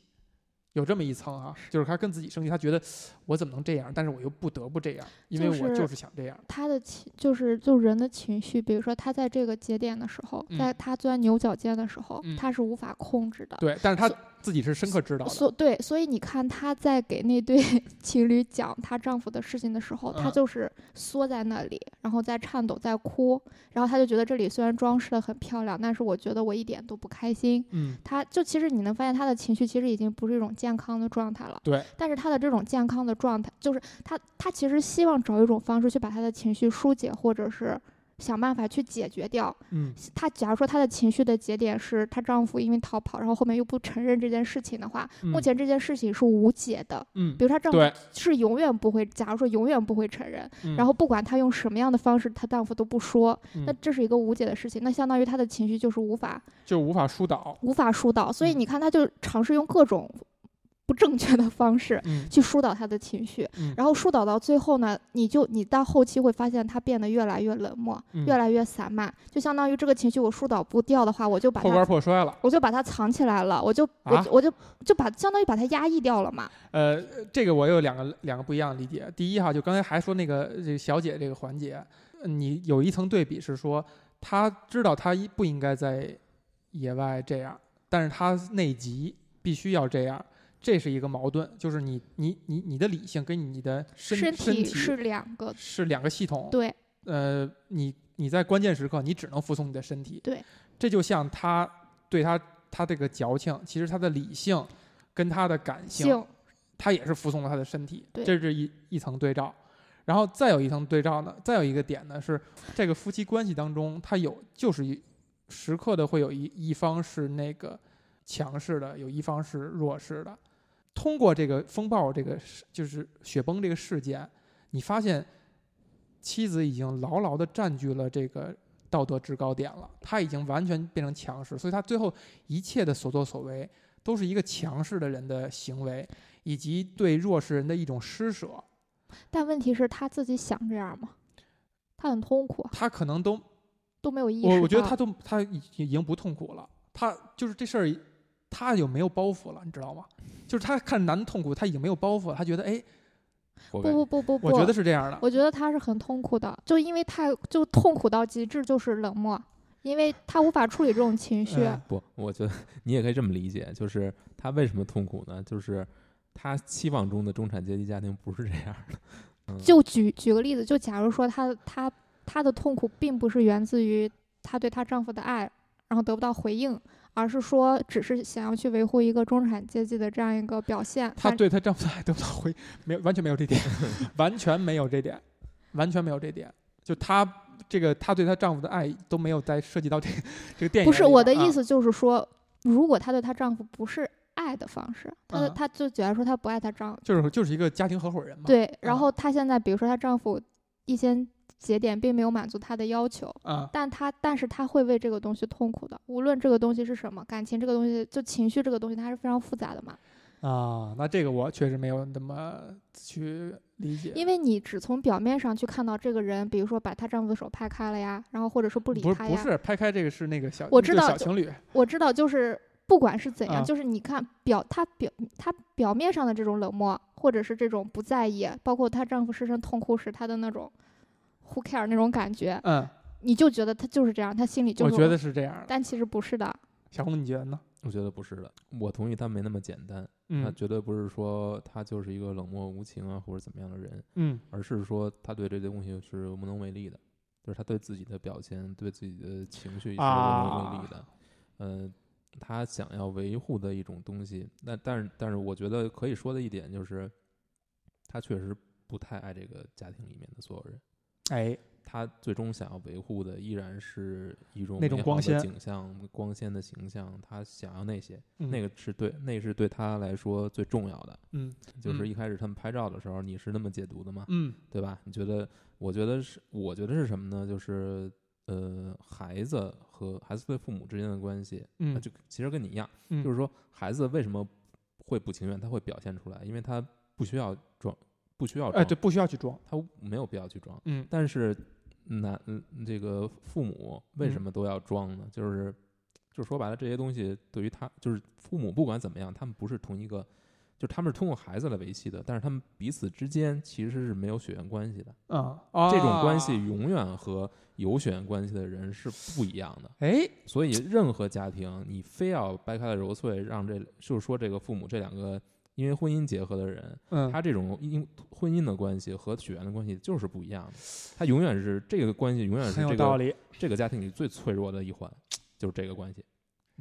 有这么一层啊，就是他跟自己生气，他觉得我怎么能这样，但是我又不得不这样，因为我就是想这样。他的情就是就人的情绪，比如说他在这个节点的时候，嗯在他钻牛角尖的时候，嗯他是无法控制的。对，但是他所自己是深刻知道的。所对，所以你看她在给那对 情侣讲她丈夫的事情的时候，她嗯就是缩在那里，然后在颤抖，在哭，然后她就觉得这里虽然装饰的很漂亮，但是我觉得我一点都不开心。嗯，她就其实你能发现她的情绪其实已经不是一种健康的状态了。对，但是她的这种健康的状态，就是她她其实希望找一种方式去把她的情绪疏解，或者是想办法去解决掉。嗯。她假如说她的情绪的节点是她丈夫因为逃跑，然后后面又不承认这件事情的话，目嗯。前这件事情是无解的。嗯。比，如她丈夫，是永远不会，假如说永远不会承认，嗯。然后不管她用什么样的方式，她丈夫都不说，那嗯这是一个无解的事情，那相当于她的情绪就是无法就无法疏导。无法疏导，所以嗯。你看，她就尝试用各种不正确的方式嗯去疏导他的情绪，嗯然后疏导到最后呢，你就你到后期会发现他变得越来越冷漠，嗯越来越散漫，就相当于这个情绪我疏导不掉的话，我就把破罐它破摔了。我就把它藏起来了，我就我啊就我就就把相当于把它压抑掉了嘛。呃，这个我有两个两个不一样的理解。第一哈，就刚才还说那个这个小姐这个环节，呃你有一层对比是说，她知道她不应该在野外这样，但是她内急，必须要这样，这是一个矛盾，就是你你你你的理性跟你的身身身体是两个，是两个系统。对呃，你你在关键时刻，你只能服从你的身体。对，这就像他对他他这个矫情，其实他的理性跟他的感性，性他也是服从了他的身体。对这是一一层对照。然后再有一层对照呢，再有一个点呢是这个夫妻关系当中，他有就是一时刻的会有一一方是那个强势的，有一方是弱势的。通过这个风暴这个事就是雪崩这个事件，你发现妻子已经牢牢地占据了这个道德制高点了，他已经完全变成强势，所以他最后一切的所作所为都是一个强势的人的行为，以及对弱势人的一种施舍。但问题是他自己想这样吗？他很痛苦，他可能都，都没有意识到。我我觉得他都他已已经不痛苦了，他就是这事儿，他有没有包袱了，你知道吗？就是她看男的痛苦，她已经没有包袱了，她觉得哎，不不不不不，我觉得是这样的。我觉得他是很痛苦的，就因为太就痛苦到极致，就是冷漠，因为他无法处理这种情绪。嗯不，我觉得你也可以这么理解，就是他为什么痛苦呢？就是他期望中的中产阶级家庭不是这样的。嗯、就举举个例子，就假如说她她她的痛苦并不是源自于她对她丈夫的爱，然后得不到回应，而是说只是想要去维护一个中产阶级的这样一个表现。她对她丈夫的爱得不到回，没有完全没有这点，完全没有这点，完全没有这点。就她这个，她对她丈夫的爱都没有在涉及到这个这个电影。不是我的意思，就是说，如果她对她丈夫不是爱的方式，她她就假如说她不爱她丈夫，就是就是一个家庭合伙人嘛。对，啊然后她现在比如说她丈夫一些节点并没有满足他的要求，啊，但他但是他会为这个东西痛苦的，无论这个东西是什么，感情这个东西就情绪这个东西它是非常复杂的嘛。啊，那这个我确实没有那么去理解。因为你只从表面上去看到这个人，比如说把她丈夫的手拍开了呀，然后或者说不理他呀。不是拍开这个是那个小，我知道小情侣我知道，就是不管是怎样，啊就是你看表她表她表面上的这种冷漠，或者是这种不在意，包括她丈夫失声痛哭时她的那种 who care 那种感觉，嗯，你就觉得他就是这样，他心里就是我觉得是这样的。但其实不是的。小红，你觉得呢？我觉得不是的，我同意他没那么简单，他嗯绝对不是说他就是一个冷漠无情啊或者怎么样的人，嗯而是说他对这些东西是无能为力的，就是他对自己的表现、对自己的情绪是无能为力的。呃，他想要维护的一种东西，那但是但是我觉得可以说的一点就是，他确实不太爱这个家庭里面的所有人。哎，他最终想要维护的依然是一种那种光鲜景象、光鲜的形象，他想要那些，嗯那个是对，那是对他来说最重要的。嗯就是嗯一开始他们拍照的时候，你是那么解读的吗？嗯对吧？你觉得？我觉得是，我觉得是什么呢？就是呃，孩子和孩子对父母之间的关系，嗯呃就其实跟你一样，嗯，就是说孩子为什么会不情愿，他会表现出来，因为他不需要装，不需要装，哎，对，不需要去装。他没有必要去装。嗯但是男嗯这个父母为什嗯么都要装呢？就是就说白了，这些东西对于他就是父母不管怎么样，他们不是同一个，就他们是通过孩子来维系的，但是他们彼此之间其实是没有血缘关系的。啊，这种关系啊永远和有血缘关系的人是不一样的。哎，所以任何家庭，你非要掰开了揉碎，让这就是说这个父母这两个因为婚姻结合的人，嗯，他这种因婚姻的关系和血缘的关系就是不一样的，他永远是这个关系，永远是这个道理。这个家庭里最脆弱的一环，就是这个关系。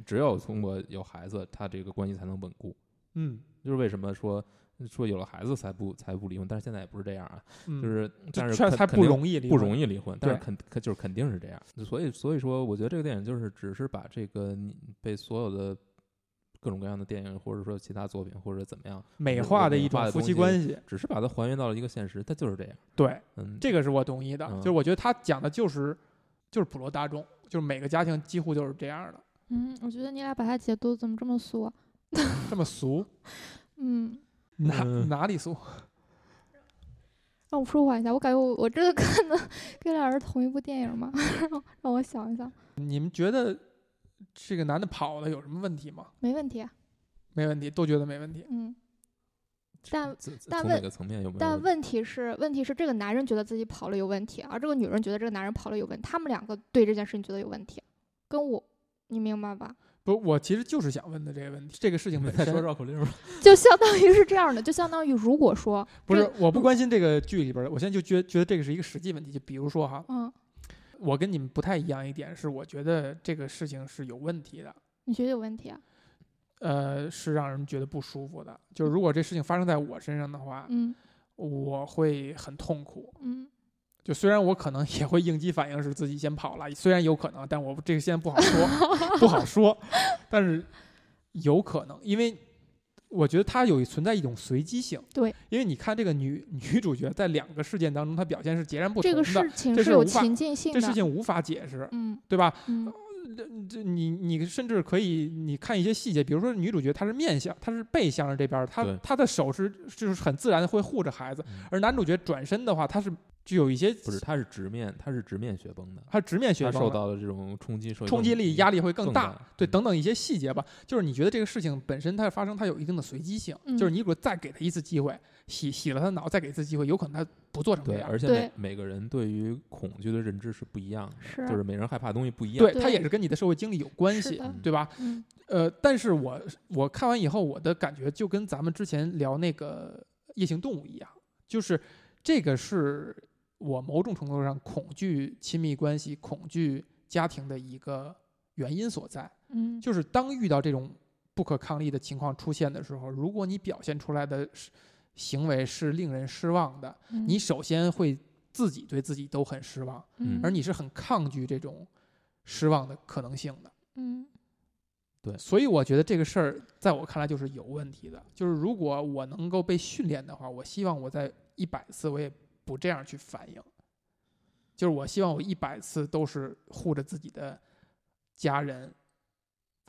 只有通过有孩子，他这个关系才能稳固。嗯就是为什么说说有了孩子才不才不离婚，但是现在也不是这样啊，嗯，就是但是这才不容易离婚容易离婚，但是肯肯就是肯定是这样。所以所以说，我觉得这个电影就是只是把这个你被所有的各种各样的电影或者说其他作品或者怎么样美化的一种夫妻关系。只是把它还原到了一个现实，它就是这样。对，嗯，这个是我同意的。嗯就是我觉得他讲的就是就是普罗大众，就是每个家庭几乎就是这样的，嗯，我觉得你俩把它解读怎么这么俗啊？这么俗，嗯，哪嗯哪里俗？让我舒缓一下，我感觉我我这个看的跟俩人同一部电影吗？让让我想一想，你们觉得这个男的跑了有什么问题吗？没问题啊。没问题，都觉得没问题。嗯，但但问哪个层面有没有但问题？是，问题是这个男人觉得自己跑了有问题，而这个女人觉得这个男人跑了有问题，他们两个对这件事情觉得有问题，跟我，你明白吧？不，我其实就是想问的这个问题。这个事情你们在本身说绕口令吗？就相当于是这样的，就相当于如果说不是，我不关心这个剧里边的，我现在就觉觉得这个是一个实际问题。就比如说哈，嗯，我跟你们不太一样一点是，我觉得这个事情是有问题的，你觉得有问题啊？呃，是让人觉得不舒服的。就是如果这事情发生在我身上的话，嗯我会很痛苦。嗯就虽然我可能也会应激反应是自己先跑了，虽然有可能，但我这个现在不好说，不好说，但是有可能，因为我觉得它有存在一种随机性。对，因为你看这个女 女主角在两个事件当中，她表现是截然不同的，这个事情是有情境性的。这事情无法解释，嗯对吧？嗯这这你你甚至可以你看一些细节，比如说女主角她是面向，她是背向着这边儿，她她的手是就是很自然的会护着孩子，嗯而男主角转身的话，他是就有一些不是，他是直面，他是直面雪崩的，他直面雪他受崩了到的这种冲击受冲击力、压力会更更大，对，嗯等等一些细节吧。就是你觉得这个事情本身它发生，它有一定的随机性，嗯就是你如果再给他一次机会，洗洗了他脑，再给一次机会，有可能他不做成这对，样。而且每每个人对于恐惧的认知是不一样的，是就是每人害怕的东西不一样。对，对它也是跟你的社会经历有关系，对吧？嗯呃，但是我我看完以后，我的感觉就跟咱们之前聊那个夜行动物一样，就是这个是我某种程度上恐惧亲密关系、恐惧家庭的一个原因所在。嗯，就是当遇到这种不可抗力的情况出现的时候，如果你表现出来的行为是令人失望的，嗯你首先会自己对自己都很失望，嗯而你是很抗拒这种失望的可能性的。嗯所以我觉得这个事儿在我看来就是有问题的。就是如果我能够被训练的话，我希望我在一百次我也不这样去反应。就是我希望我一百次都是护着自己的家人，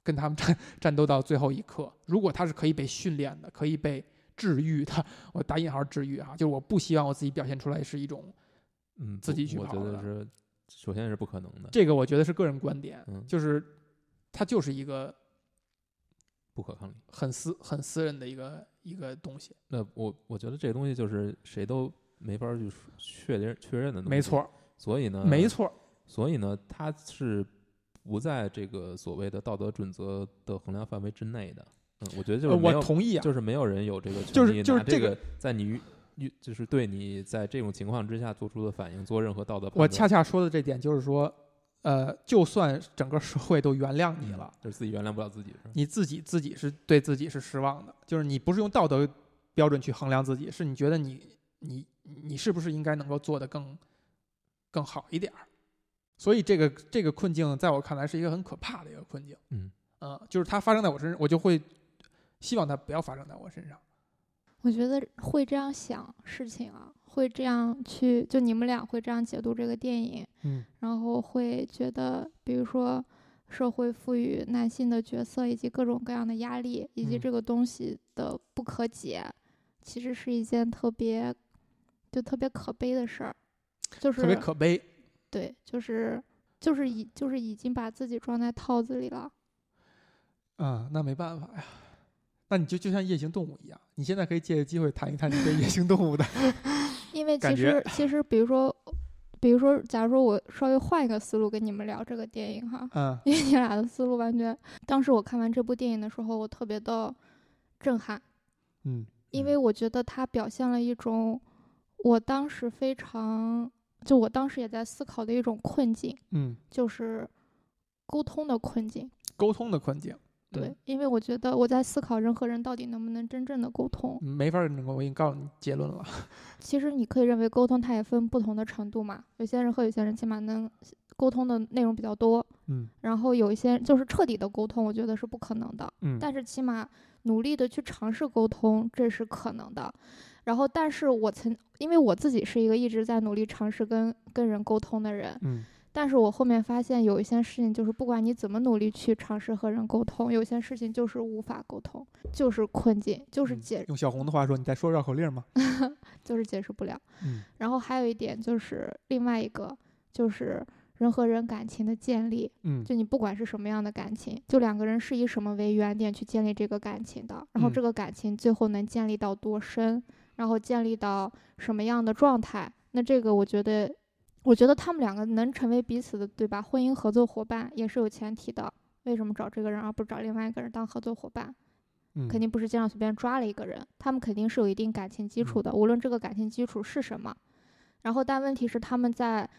跟他们战 战斗到最后一刻。如果他是可以被训练的，可以被治愈的，我打引号治愈啊，就是我不希望我自己表现出来是一种嗯，自己去跑的觉得是，首先是不可能的，这个，我觉得是个人观点，嗯就是他就是一个不可抗力。很私很私人的一个一个东西。那我我觉得这个东西就是谁都没法儿去说确认确认的东西。没错，儿，所以呢，没错儿，所以呢，它是不在这个所谓的道德准则的衡量范围之内的。嗯，我觉得就是呃，我同意啊。就是没有人有这个就是权利拿这就是这个在你遇就是对你在这种情况之下做出的反应做任何道德判断。我恰恰说的这点就是说，呃，就算整个社会都原谅你嗯了，就是自己原谅不了自己是吧？你自己自己是对自己是失望的，就是你不是用道德标准去衡量自己，是你觉得你你你是不是应该能够做得更更好一点儿？所以这个这个困境在我看来是一个很可怕的一个困境。嗯嗯，就是它发生在我身上，我就会希望它不要发生在我身上。我觉得会这样想事情啊，会这样去，就你们俩会这样解读这个电影，嗯然后会觉得，比如说社会赋予男性的角色以及各种各样的压力，以及嗯这个东西的不可解，其实是一件特别就特别可悲的事儿，就是特别可悲。对，就是就是已就是已经把自己装在套子里了。啊、那没办法呀。那你就就像夜行动物一样，你现在可以借着机会谈一谈你对夜行动物的。因为其实其实，比如说，比如说，假如说我稍微换一个思路跟你们聊这个电影哈，嗯因为你俩的思路完全，当时我看完这部电影的时候，我特别的震撼，嗯因为我觉得它表现了一种我当时非常，就我当时也在思考的一种困境，嗯，就是沟通的困境。沟通的困境。对，因为我觉得我在思考人和人到底能不能真正的沟通。嗯，没法儿能够，我已经告诉你结论了。其实你可以认为沟通它也分不同的程度嘛，有些人和有些人起码能沟通的内容比较多，嗯然后有一些就是彻底的沟通，我觉得是不可能的。嗯，但是起码努力的去尝试沟通，这是可能的。然后，但是我曾因为我自己是一个一直在努力尝试跟跟人沟通的人，嗯但是我后面发现有一些事情就是不管你怎么努力去尝试和人沟通，有些事情就是无法沟通，就是困境，就是嗯解用小红的话说，你在说绕口令吗？就是解释不了。嗯然后还有一点就是另外一个就是人和人感情的建立，嗯就你不管是什么样的感情，就两个人是以什么为原点去建立这个感情的，然后嗯这个感情最后能建立到多深，然后建立到什么样的状态，那这个我觉得，我觉得他们两个能成为彼此的对吧？婚姻合作伙伴也是有前提的。为什么找这个人而不是找另外一个人当合作伙伴？嗯，肯定不是这样随便抓了一个人，他们肯定是有一定感情基础的，无论这个感情基础是什么。然后，但问题是他们在，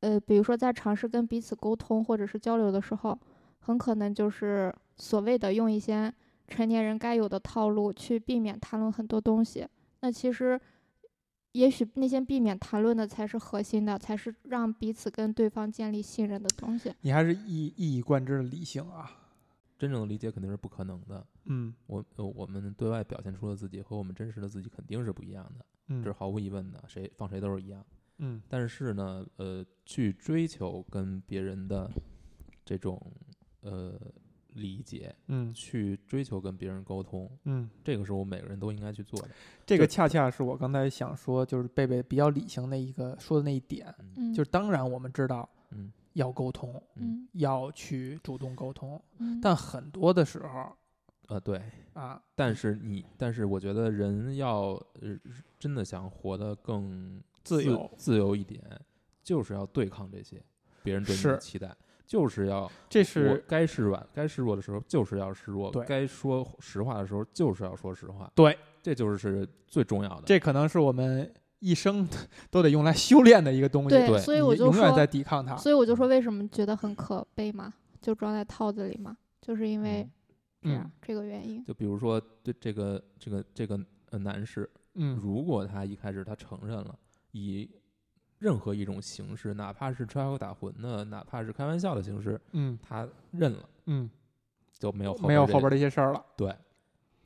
呃，比如说在尝试跟彼此沟通或者是交流的时候，很可能就是所谓的用一些成年人该有的套路去避免谈论很多东西。那其实，也许那些避免谈论的才是核心的，才是让彼此跟对方建立信任的东西。你还是一一以贯之的理性啊。真正的理解肯定是不可能的。嗯我呃我们对外表现出的自己和我们真实的自己肯定是不一样的，嗯这是毫无疑问的，谁放谁都是一样。嗯但是呢，呃，去追求跟别人的这种呃理解，嗯。去追求跟别人沟通，嗯，这个是我每个人都应该去做的。这个恰恰是我刚才想说，就是贝贝比较理性的一个说的那一点，嗯嗯，就是当然我们知道嗯。要沟通，嗯。要去主动沟通，嗯，但很多的时候呃对，啊，但是你但是我觉得人要呃真的想活得更自由自由一点，就是要对抗这些别人对你的期待，就是要这是该示软该示弱的时候就是要示弱对，该说实话的时候就是要说实话，对，这就是最重要的。这可能是我们一生都得用来修炼的一个东西，对，对所以我就永远在说，抵抗它。所以我就说为什么觉得很可悲嘛，就装在套子里嘛，就是因为这样、嗯这个原因。就比如说这这个这个这个呃男士，嗯如果他一开始他承认了，以任何一种形式，哪怕是吹口打诨的，哪怕是开玩笑的形式，嗯他认了，嗯，就没有后没有后边边这这些事儿了。对，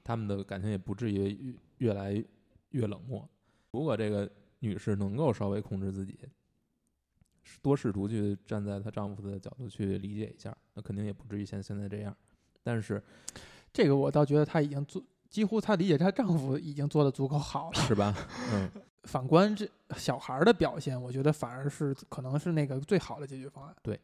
他们的感情也不至于越越来越冷漠。如果这个女士能够稍微控制自己，多试图去站在她丈夫的角度去理解一下，那肯定也不至于像现在这样。但是，这个我倒觉得她已经做，几乎她理解她丈夫已经做的足够好了。是吧？嗯，反观这小孩儿的表现，我觉得反而是可能是那个最好的解决方案。对，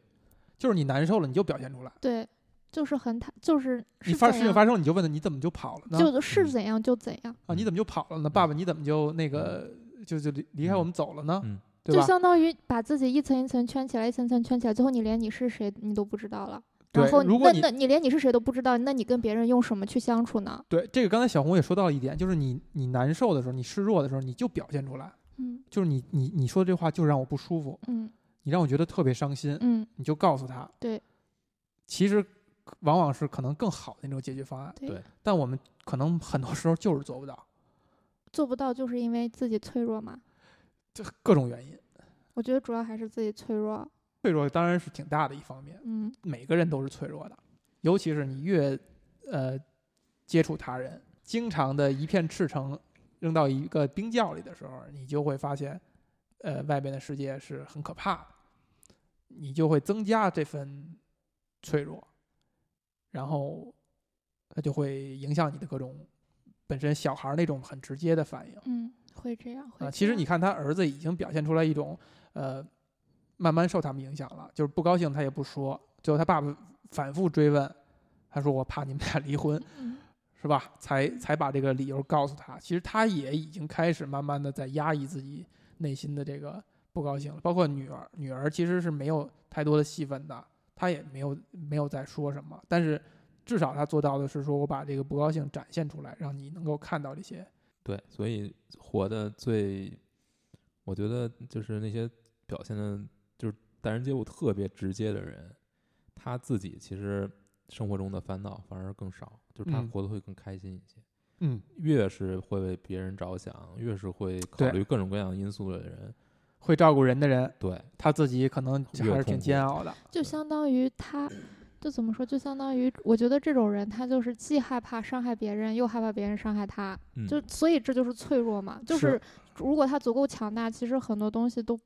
就是你难受了，你就表现出来。对，就是很坦，就是你发事情发生，你就问他你怎么就跑了呢？就是嗯怎样就怎样，啊，你怎么就跑了呢？爸爸，你怎么就那个就就离离开我们走了呢？嗯就对吧？相当于把自己一层一层圈起来，一层层圈起来，最后你连你是谁你都不知道了。对然后如果你那那你连你是谁都不知道，那你跟别人用什么去相处呢？对，这个刚才小红也说到了一点，就是你你难受的时候，你示弱的时候，你就表现出来，嗯就是你你你说这话就让我不舒服，嗯你让我觉得特别伤心，嗯，你就告诉他。对，其实往往是可能更好的那种解决方案，对，对但我们可能很多时候就是做不到，做不到就是因为自己脆弱嘛。这各种原因。我觉得主要还是自己脆弱。脆弱当然是挺大的一方面，嗯每个人都是脆弱的，尤其是你越呃接触他人，经常的一片赤诚扔到一个冰窖里的时候，你就会发现，呃，外边的世界是很可怕的，你就会增加这份脆弱，然后它就会影响你的各种本身小孩儿那种很直接的反应。嗯，会这样。会啊，这其实你看他儿子已经表现出来一种，呃，慢慢受他们影响了，就是不高兴他也不说，最后他爸爸反复追问，他说我怕你们俩离婚，嗯是吧？才才把这个理由告诉他。其实他也已经开始慢慢的在压抑自己内心的这个不高兴了，包括女儿，女儿其实是没有太多的戏份的，她也没有没有再说什么，但是至少他做到的是说我把这个不高兴展现出来，让你能够看到这些。对，所以活的最，我觉得就是那些表现的，就是待人接物特别直接的人，他自己其实生活中的烦恼反而更少，就是他嗯活得会更开心一些。嗯，越是会为别人着想，越是会考虑各种各样因素的人，会照顾人的人，对，他自己可能还是挺煎熬的。就相当于他，就怎么说？就相当于我觉得这种人，他就是既害怕伤害别人，又害怕别人伤害他，嗯，就所以这就是脆弱嘛。就是是如果他足够强大，其实很多东西都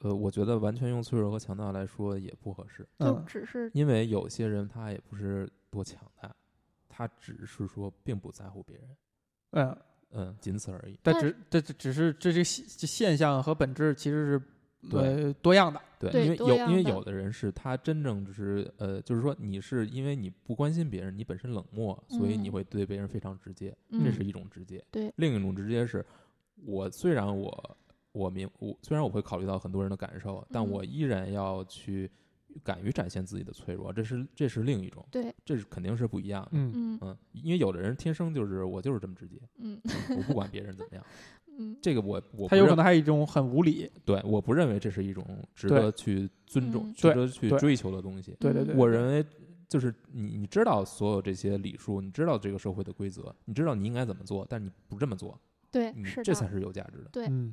呃，我觉得完全用脆弱和强大来说也不合适，就嗯，只是因为有些人他也不是多强大，他只是说并不在乎别人，嗯，嗯，仅此而已。但但只这这只是这这现现象和本质其实是对呃多样的。对，因为有因为有的人是他真正就是呃，就是说你是因为你不关心别人，你本身冷漠，所以你嗯会对别人非常直接，嗯这是一种直接。对另一种直接是，我虽然我我明我虽然我会考虑到很多人的感受，但嗯我依然要去敢于展现自己的脆弱，这是这是另一种，对，这是肯定是不一样的。嗯嗯嗯，因为有的人天生就是我就是这么直接，嗯我不管别人怎么样，嗯这个我我他有可不认能还有一种很无理。对，我不认为这是一种值对得去尊重、嗯值得去追求的东西。对对对，对我认为就是你你知道所有这些礼数，你知道这个社会的规则，你知道你应该怎么做，但你不这么做，对，你这才是有价值的。对，嗯，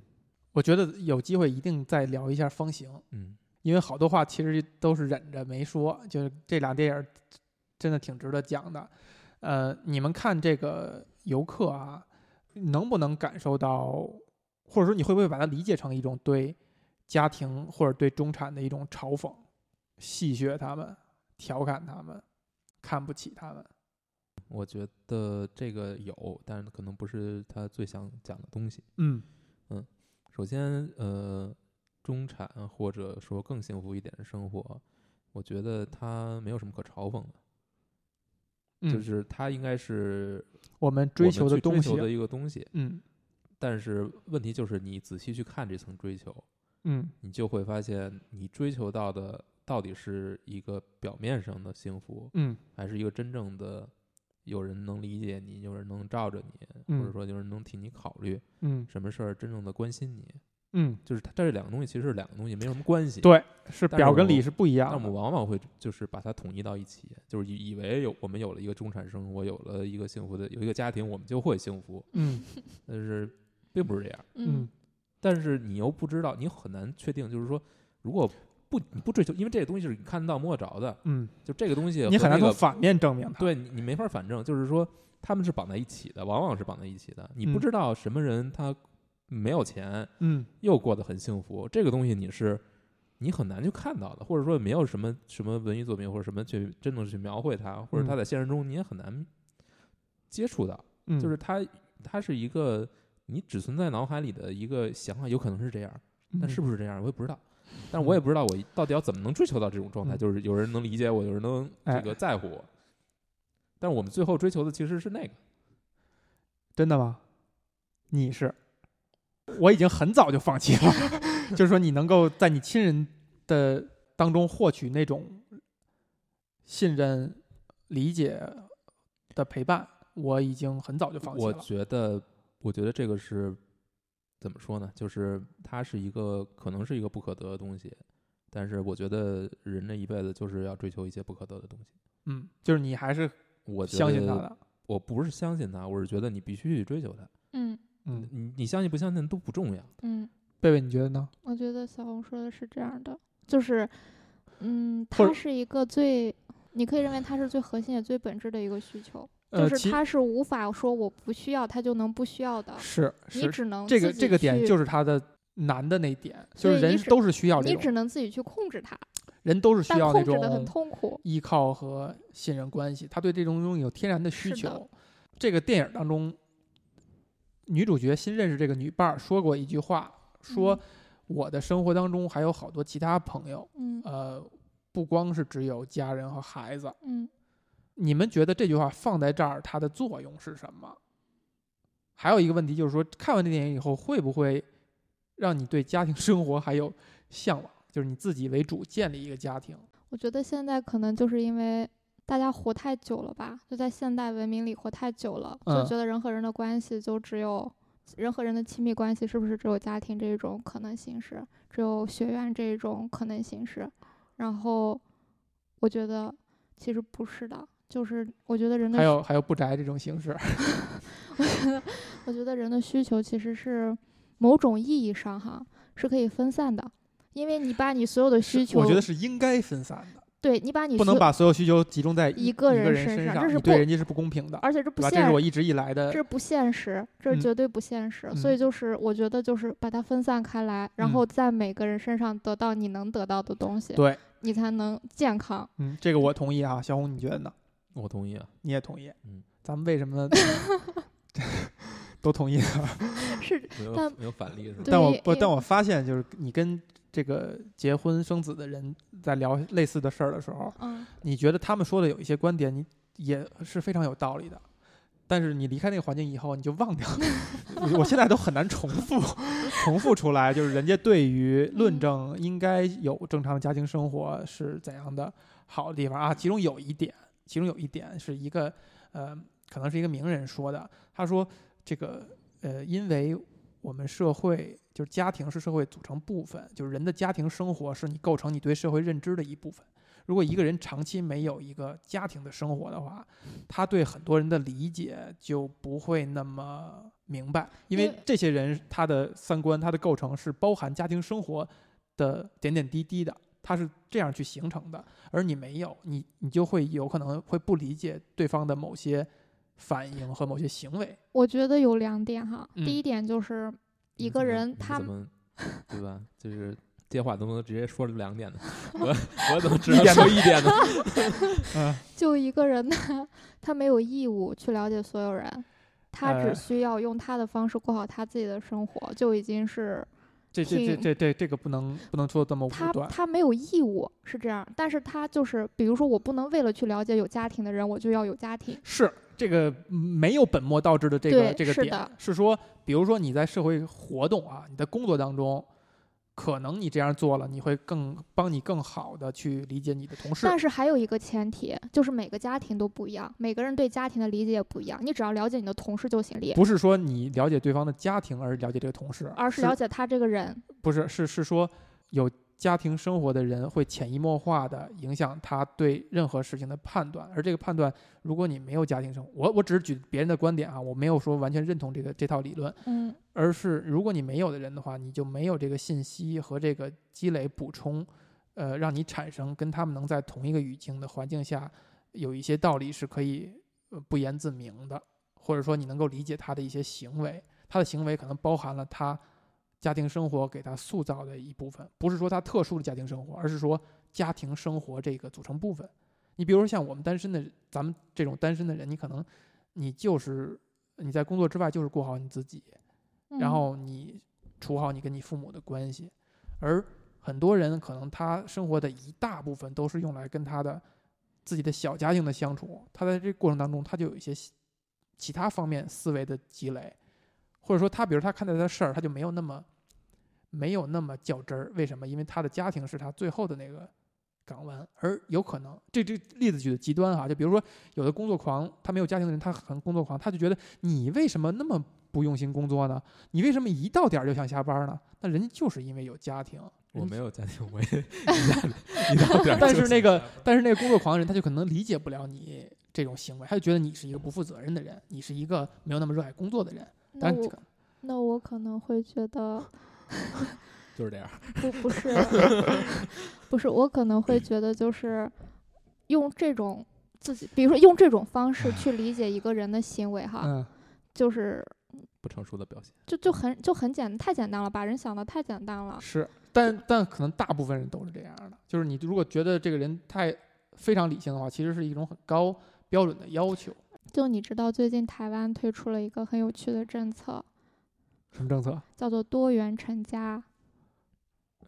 我觉得有机会一定再聊一下风行，嗯，因为好多话其实都是忍着没说，就是这俩电影真的挺值得讲的。呃，你们看这个游客啊，能不能感受到，或者说你会不会把它理解成一种对家庭或者对中产的一种嘲讽、戏谑他们、调侃他们？看不起他们。我觉得这个有，但是可能不是他最想讲的东西。嗯嗯首先，呃，中产或者说更幸福一点的生活，我觉得它没有什么可嘲讽的，嗯，就是它应该是我们追求的东西。去追求的一个东西。嗯但是问题就是，你仔细去看这层追求，嗯你就会发现，你追求到的到底是一个表面上的幸福，嗯还是一个真正的有人能理解你，有人能罩着你，嗯或者说有人能替你考虑嗯什么事儿，真正的关心你。嗯，就是它这两个东西其实是两个东西，没有什么关系。对，是表跟里是不一样但我们。往往会就是把它统一到一起，就是以以为有我们有了一个中产生活，有了一个幸福的有一个家庭，我们就会幸福，嗯 但是并不是这样。嗯但是你又不知道，你很难确定，就是说，如果不你不追求，因为这个东西是你看得到摸得着的，嗯，就这个东西你很难从反面证明它。对你你没法反证，就是说他们是绑在一起的，往往是绑在一起的。你不嗯知道什么人他没有钱，嗯又过得很幸福，这个东西你是你很难去看到的，或者说没有什么什么文艺作品或者什么去真的去描绘它，或者它嗯在现实中你也很难接触到，嗯，就是它它是一个你只存在脑海里的一个想法，有可能是这样，但是嗯不是这样我也不知道。但是我也不知道我到底要怎么能追求到这种状态，嗯就是有人能理解我，有人能这哎个在乎我。但是我们最后追求的其实是那个，真的吗？你是？我已经很早就放弃了，就是说你能够在你亲人的当中获取那种信任、理解的陪伴，我已经很早就放弃了我。觉得，我觉得这个是怎么说呢？就是它是一个可能是一个不可得的东西，但是我觉得人这一辈子就是要追求一些不可得的东西。嗯，就是你还是我相信他的。我不是相信他，我是觉得你必须去追求他。嗯嗯，你你相信不相信都不重要。嗯，贝贝，你觉得呢？我觉得小红说的是这样的，就是，嗯，它是一个最，你可以认为它是最核心也最本质的一个需求，就是他是无法说我不需要，他就能不需要的，是是你只能这个这个点就是他的难的那点，就是人都是需要这你只，能自己去控制他，人都是需要那种痛苦。依靠和信任关系，他对这种东西有天然的需求。这个电影当中，女主角新认识这个女伴儿说过一句话，说嗯我的生活当中还有好多其他朋友，嗯呃，不光是只有家人和孩子。嗯，你们觉得这句话放在这儿，它的作用是什么？还有一个问题就是说，看完这电影以后，会不会让你对家庭生活还有向往？就是你自己为主建立一个家庭。我觉得现在可能就是因为大家活太久了吧，就在现代文明里活太久了，就嗯觉得人和人的关系就只有人和人的亲密关系是不是只有家庭这一种可能形式，只有学院这一种可能形式。然后我觉得其实不是的，就是我觉得人的需还有还有不宅这种形式。我觉得，我觉得人的需求其实是某种意义上哈是可以分散的，因为你把你所有的需求，我觉得是应该分散的，对你把你不能把所有需求集中在一个个人身身上这是对人家是不公平的，而且这不现实？这现是我一直以来的这是不现实，这是嗯绝对不现实。所以嗯就是我觉得就是把它分散开来，然后在每个人身上得到你能得到的东西，对，你才能健康。嗯，这个我同意啊。小红，你觉得呢？我同意啊，你也同意？嗯，咱们为什么 都同意啊？是，没有但没有反例是吧？但我不，但我发现就是你跟这个结婚生子的人在聊类似的事儿的时候，嗯，你觉得他们说的有一些观点，你也是非常有道理的。但是你离开那个环境以后，你就忘掉了。我现在都很难重复重复出来，就是人家对于论嗯证应该有正常的家庭生活是怎样的好的地方啊。其中有一点，其中有一点是一个呃，可能是一个名人说的。他说这个呃，因为我们社会就是家庭是社会组成部分，就是人的家庭生活是你构成你对社会认知的一部分。如果一个人长期没有一个家庭的生活的话，他对很多人的理解就不会那么明白，因为这些人他的三观、他的构成是包含家庭生活的点点滴滴的，他是这样去形成的。而你没有，你你就会有可能会不理解对方的某些反应和某些行为。我觉得有两点哈。嗯第一点就是一个人他你怎么对吧？就是接话都能直接说两点呢，我 我怎么只能说一点呢？嗯，就一个人他他没有义务去了解所有人，他呃只需要用他的方式过好他自己的生活，就已经是这这这这这这个不能不能说这么武他断。他他没有义务是这样，但是他就是比如说我不能为了去了解有家庭的人，我就要有家庭。是这个嗯没有本末倒置的这个这个点是，是说，比如说你在社会活动啊，你在工作当中，可能你这样做了，你会更帮你更好的去理解你的同事。但是还有一个前提，就是每个家庭都不一样，每个人对家庭的理解也不一样。你只要了解你的同事就行了，不是说你了解对方的家庭而了解这个同事，而是了解他这个人。不是是是说有家庭生活的人会潜移默化的影响他对任何事情的判断，而这个判断，如果你没有家庭生活，我我只是举别人的观点啊，我没有说完全认同这个这套理论，嗯，而是如果你没有的人的话，你就没有这个信息和这个积累补充，呃，让你产生跟他们能在同一个语境的环境下，有一些道理是可以呃不言自明的，或者说你能够理解他的一些行为，他的行为可能包含了他家庭生活给他塑造的一部分，不是说他特殊的家庭生活，而是说家庭生活这个组成部分。你比如说像我们单身的，咱们这种单身的人，你可能你就是你在工作之外就是过好你自己，然嗯后你处好你跟你父母的关系，而很多人可能他生活的一大部分都是用来跟他的自己的小家庭的相处，他在这过程当中他就有一些其其他方面思维的积累，或者说他比如他看待的事儿他就没有那么没有那么较真儿，为什么？因为他的家庭是他最后的那个港湾，而有可能这这例子举的极端哈，就比如说有的工作狂，他没有家庭的人，他很工作狂，他就觉得你为什么那么不用心工作呢？你为什么一到点儿就想下班呢？那人家就是因为有家庭。我没有家庭，我也 一到点儿但是那个想下班但是那个工作狂的人，他就可能理解不了你这种行为，他就觉得你是一个不负责任的人，你是一个没有那么热爱工作的人。那我那我可能会觉得 就是这样。不不是 不是，我可能会觉得就是用这种自己，比如说用这种方式去理解一个人的行为哈，嗯，就是不成熟的表现。就就很就很简太简单了，把人想的太简单了。是，但但可能大部分人都是这样的，就是你如果觉得这个人太非常理性的话，其实是一种很高标准的要求。就你知道，最近台湾推出了一个很有趣的政策，什么政策？叫做多元成家。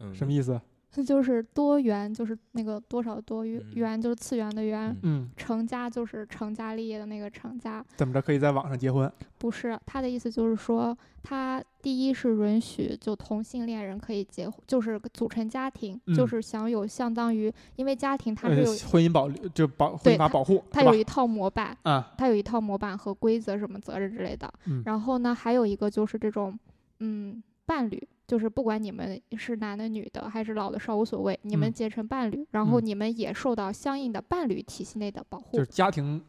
嗯，什么意思？这就是多元，就是那个多少多元就是次元的元。成家就是成家立业的那个成家，怎么着可以在网上结婚？不是他的意思就是说，他第一是允许就同性恋人可以结婚，就是组成家庭，就嗯是享有相当于，因为家庭它呃是有婚姻保就保婚对姻法保护，是吧它有一套模板，啊，它有一套模板和规则什么责任之类的。嗯然后呢，还有一个就是这种，嗯，伴侣，就是不管你们是男的、女的还是老的少无所谓，你们嗯结成伴侣，然后嗯你们也受到相应的伴侣体系内的保护，就是家庭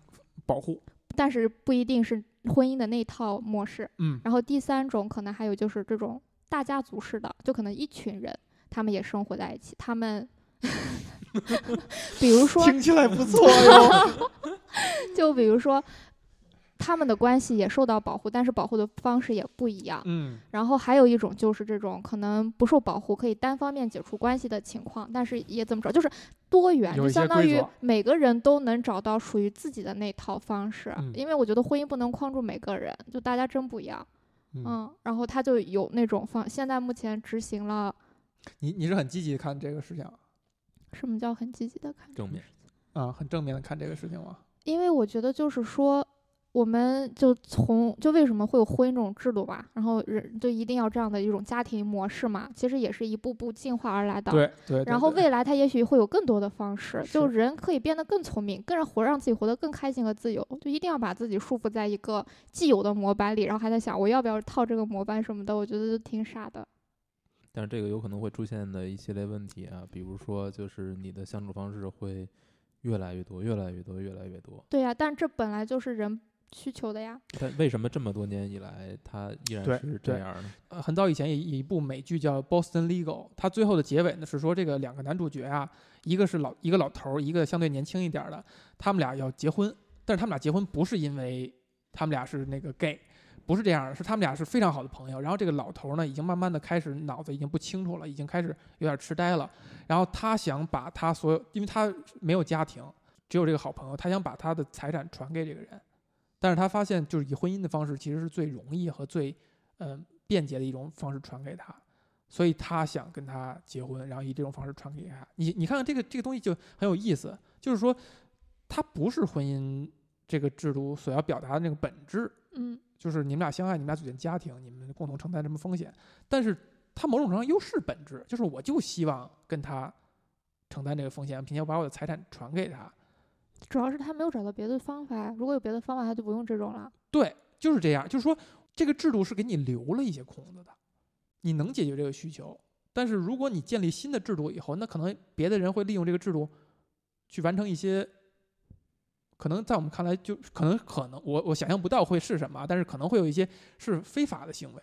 保护。但是不一定是婚姻的那套模式。嗯然后第三种可能还有就是这种大家族式的，就可能一群人他们也生活在一起，他们。比如说，听起来不错哟。就比如说，他们的关系也受到保护，但是保护的方式也不一样。嗯然后还有一种就是这种可能不受保护，可以单方面解除关系的情况，但是也怎么着，就是多元，就相当于每个人都能找到属于自己的那套方式。嗯因为我觉得婚姻不能框住每个人，就大家真不一样。嗯，嗯，然后他就有那种方，现在目前执行了，你你是很积极地看这个事情什么叫很积极的看？正面。啊，很正面的看这个事情吗？因为我觉得就是说，我们就从就为什么会有婚姻这种制度吧，然后人就一定要这样的一种家庭模式嘛，其实也是一步步进化而来的。。对对。对然后未来他也许会有更多的方式，就人可以变得更聪明，更让活让自己活得更开心和自由。就一定要把自己束缚在一个既有的模板里，然后还在想我要不要套这个模板什么的，我觉得就挺傻的。但是这个有可能会出现的一系列问题啊，比如说就是你的相处方式会越来越多，越来越多，越来越多。对呀、但这本来就是人需求的呀。但为什么这么多年以来，它依然是这样呢？呃，很早以前有一部美剧叫《Boston Legal》，它最后的结尾呢是说这个两个男主角啊，一个是老一个老头儿，一个相对年轻一点儿的，他们俩要结婚，但是他们俩结婚不是因为他们俩是那个 gay，不是这样的，是他们俩是非常好的朋友。然后这个老头呢，已经慢慢的开始脑子已经不清楚了，已经开始有点痴呆了。然后他想把他所有，因为他没有家庭，只有这个好朋友，他想把他的财产传给这个人。但是他发现，就是以婚姻的方式，其实是最容易和最嗯、便捷的一种方式传给他。所以他想跟他结婚，然后以这种方式传给他。你你看看这个这个东西就很有意思，就是说，它不是婚姻这个制度所要表达的那个本质，嗯就是你们俩相爱，你们俩组建家庭，你们共同承担什么风险。但是它某种程度上又是本质，就是我就希望跟他承担这个风险，并且我把我的财产传给他。主要是他没有找到别的方法，如果有别的方法，他就不用这种了。对，就是这样。就是说，这个制度是给你留了一些空子的，你能解决这个需求。但是如果你建立新的制度以后，那可能别的人会利用这个制度去完成一些，可能在我们看来就可能可能我我想象不到会是什么，但是可能会有一些是非法的行为。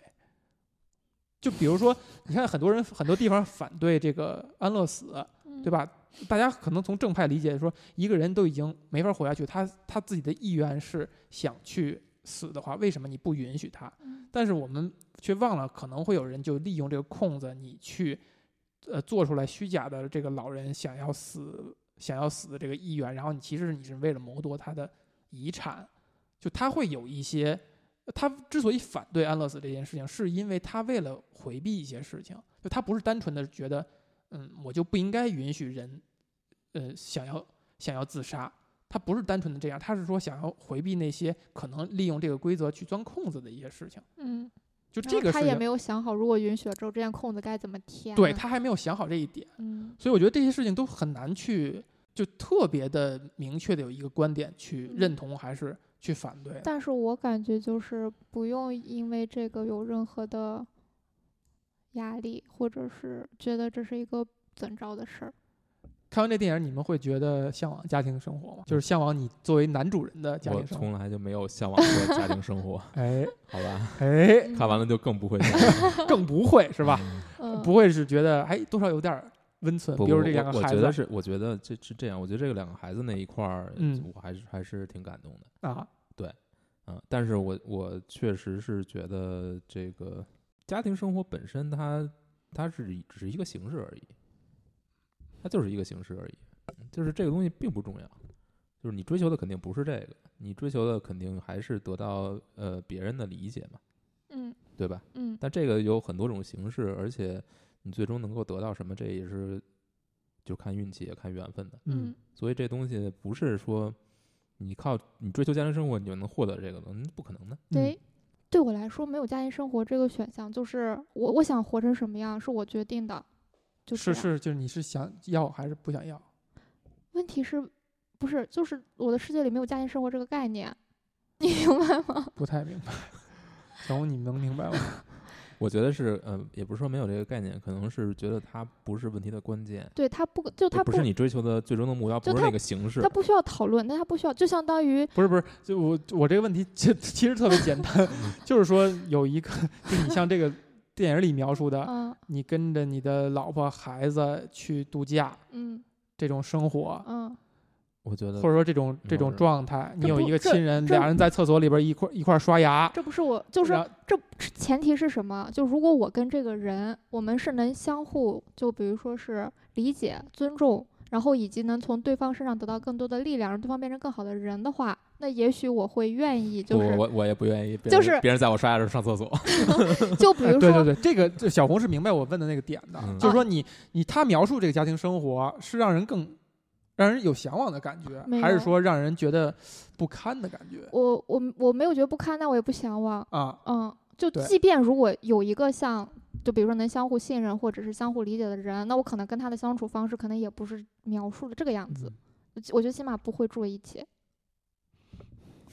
就比如说，你看很多人很多地方反对这个安乐死，嗯，对？吧？大家可能从正派理解说，一个人都已经没法活下去，他他自己的意愿是想去死的话，为什么你不允许他？嗯但是我们却忘了，可能会有人就利用这个空子，你去呃做出来虚假的这个老人想要死想要死的这个意愿，然后你其实你是为了谋夺他的遗产，就他会有一些。他之所以反对安乐死这件事情，是因为他为了回避一些事情，就他不是单纯的觉得，嗯，我就不应该允许人，呃，想要想要自杀，他不是单纯的这样，他是说想要回避那些可能利用这个规则去钻空子的一些事情。嗯，就这个他也没有想好，如果允许了之后，这件空子该怎么填。对他还没有想好这一点，嗯所以我觉得这些事情都很难去就特别的明确的有一个观点去嗯认同还是去反对。但是我感觉就是不用因为这个有任何的压力，或者是觉得这是一个怎着的事儿。看完这电影，你们会觉得向往家庭生活吗？就是向往你作为男主人的家庭生活。从来就没有向往过家庭生活，哎好吧？哎，嗯看完了就更不会 向往，更不会是吧？不会是觉得哎多少有点儿温存，比如这两个孩子我觉得是，我觉得这是这样，我觉得这个两个孩子那一块儿，嗯我还是还是挺感动的，啊，对嗯，但是我我确实是觉得这个家庭生活本身它它是只是一个形式而已，它就是一个形式而已，就是这个东西并不重要，就是你追求的肯定不是这个，你追求的肯定还是得到呃别人的理解嘛，嗯。对吧？嗯。但这个有很多种形式，而且你最终能够得到什么，这也是就看运气也看缘分的。嗯。所以这东西不是说你靠你追求家庭生活你就能获得这个的，嗯不可能的。对，对我来说，没有家庭生活这个选项，就是我我想活成什么样是我决定的，就是这样。是，就是你是想要还是不想要？问题是，不是就是我的世界里没有家庭生活这个概念，你明白吗？不太明白。小红，你能明白吗？我觉得是，呃，也不是说没有这个概念，可能是觉得它不是问题的关键，对它不就他也不是你追求的最终的目标，不是那个形式它。不需要讨论，但它不需要，就相当于不是不是，就我我这个问题其其实特别简单，就是说有一个，就你像这个电影里描述的，嗯你跟着你的老婆孩子去度假嗯这种生活，嗯，我觉得或者说这种这种状态，你有一个亲人，俩人在厕所里边一块一块刷牙，这不是我，就是这前提是什么？就如果我跟这个人，我们是能相互，就比如说是理解、尊重，然后以及能从对方身上得到更多的力量，让对方变成更好的人的话，那也许我会愿意，就是我我我也不愿意，就是别人在我刷牙的时候上厕所。就比如说，哎对对对，这个这小红是明白我问的那个点的，嗯就是说你你他描述这个家庭生活是让人更让人有向往的感觉还是说让人觉得不堪的感觉我我我没有觉得不堪，但我也不向往，啊？嗯，就即便如果有一个像，就比如说能相互信任或者是相互理解的人，那我可能跟他的相处方式可能也不是描述的这个样子，我觉得起码不会住在一起。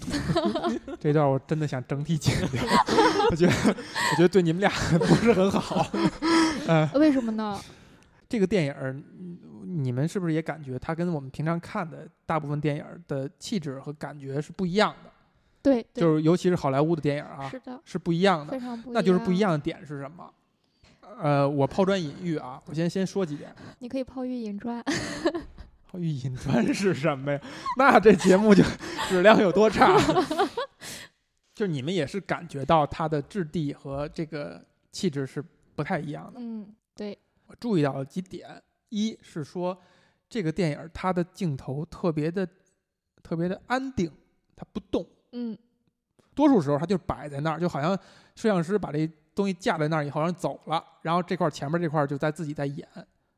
这段我真的想整体剪掉，我觉得我觉得对你们俩 不是很好。嗯，为什么呢？这个电影你们是不是也感觉它跟我们平常看的大部分电影的气质和感觉是不一样的？对，对就是尤其是好莱坞的电影啊，是的，是不一样的非。常不那就是不一样。的点是什么？呃，我抛砖引玉啊，我先先说几点。你可以抛玉引砖，抛玉引砖是什么呀？那这节目就质量有多差？就你们也是感觉到它的质地和这个气质是不太一样的。嗯，对，我注意到了几点，一是说这个电影它的镜头特别的特别的安定，它不动，嗯多数时候它就摆在那儿，就好像摄像师把这东西架在那儿以后，然后走了，然后这块儿前面这块儿就在自己在演，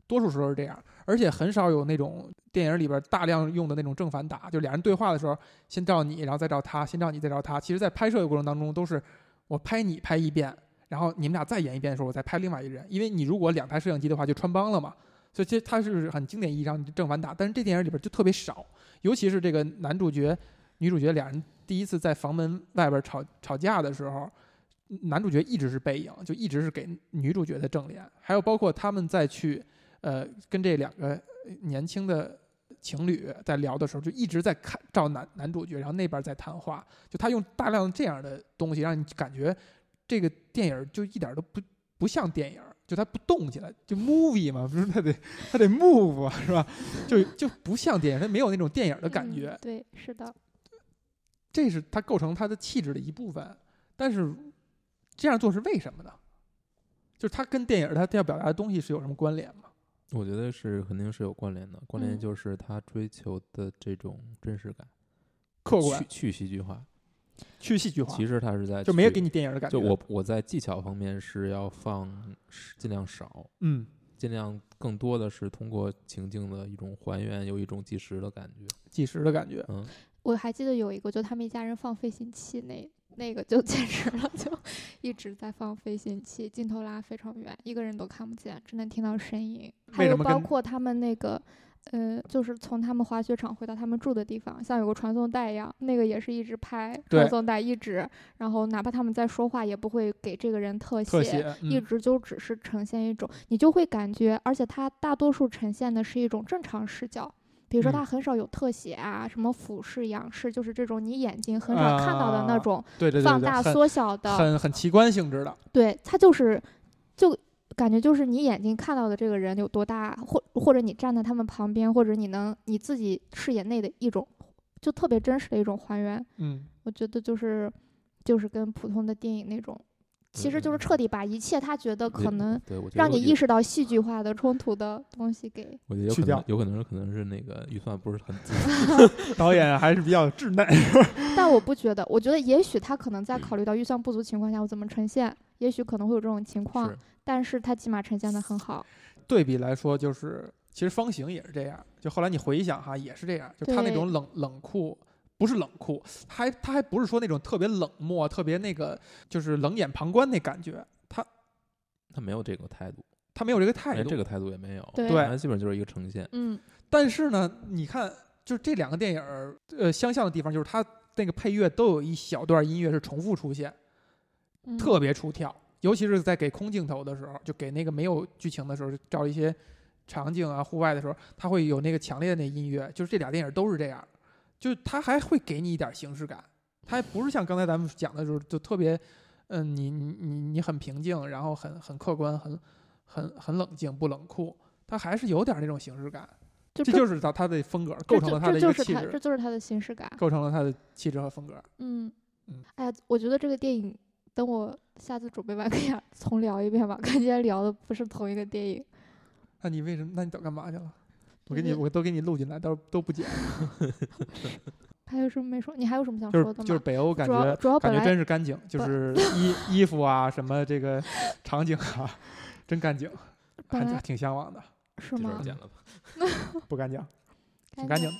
多数时候是这样，而且很少有那种电影里边大量用的那种正反打，就俩人对话的时候，先照你，然后再照他，先照你，再照他。其实，在拍摄的过程当中，都是我拍你拍一遍，然后你们俩再演一遍的时候，我再拍另外一个人，因为你如果两台摄像机的话，就穿帮了嘛。所以其实它是很经典意义上正反打，但是这电影里边就特别少，尤其是这个男主角、女主角俩人第一次在房门外边吵吵架的时候，男主角一直是背影，就一直是给女主角的正脸，还有包括他们再去呃跟这两个年轻的情侣在聊的时候，就一直在看照男男主角，然后那边在谈话，就他用大量这样的东西，让你感觉这个电影就一点都不不像电影，就它不动起来，就 movie 嘛，不是它得它得 move 啊，是吧？就就不像电影，它没有那种电影的感觉嗯。对，是的，这是它构成它的气质的一部分。但是这样做是为什么呢？就是它跟电影它要表达的东西是有什么关联吗？我觉得是肯定是有关联的，关联嗯就是他追求的这种真实感，客观去去戏剧化。去戏剧化，其实他是在就没有给你电影的感觉。就我我在技巧方面是要放尽量少，嗯，尽量更多的是通过情境的一种还原，有一种纪实的感觉。纪实的感觉。嗯，我还记得有一个，就他们一家人放飞行器那那个就简直了，就一直在放飞行器，镜头拉非常远，一个人都看不见，只能听到声音。还有包括他们那个。呃，就是从他们滑雪场回到他们住的地方，像有个传送带一样，那个也是一直拍传送带，一直，然后哪怕他们在说话，也不会给这个人特写，特写，嗯，一直就只是呈现一种，你就会感觉，而且它大多数呈现的是一种正常视角，比如说嗯它很少有特写啊，什么俯视、仰视，就是这种你眼睛很少看到的那啊种放大、缩小的，很很奇观性质的。对，它就是就。感觉就是你眼睛看到的这个人有多大，或或者你站在他们旁边，或者你能你自己视野内的一种，就特别真实的一种还原。嗯，我觉得就是就是跟普通的电影那种，其实就是嗯彻底把一切他觉得可能对我觉得让你意识到戏剧化的冲突的东西给，我觉得有去掉可能有可能是可能是那个预算不是很足，导演还是比较稚嫩。但我不觉得，我觉得也许他可能在考虑到预算不足情况下，我怎么呈现，也许可能会有这种情况是，但是他起码呈现的很好。对比来说，就是其实方形也是这样。就后来你回想哈，也是这样。就他那种冷冷酷，不是冷酷，他还他还不是说那种特别冷漠、特别那个就是冷眼旁观那感觉。他他没有这个态度，他没有这个态度。连这个态度也没有，对基本就是一个呈现。嗯，但是呢，你看，就这两个电影儿，呃，相像的地方就是它那个配乐都有一小段音乐是重复出现，嗯特别出跳。尤其是在给空镜头的时候，就给那个没有剧情的时候，照一些场景啊、户外的时候，它会有那个强烈的那音乐。就是这俩电影都是这样，就是它还会给你一点形式感，它还不是像刚才咱们讲的时候就特别，嗯，你你你你很平静，然后很很客观，很很很冷静，不冷酷，它还是有点那种形式感。就这就是他他的风格，构成了他的一个气质这，就是他的形式感。构成了他的气质和风格。嗯嗯，哎呀，我觉得这个电影，等我下次准备完 可以重聊一遍吧，跟今天聊的不是同一个电影。那你为什么？那你早干嘛去了？我给你，我都给你录进来，到时候都不剪。还有什么没说？你还有什么想就是说的吗？就是北欧感主要觉感觉真是干净，就是 衣衣服啊什么这个场景啊，真干净，还本来挺向往的。是吗这段？剪了吧。不干净，挺干净干净的。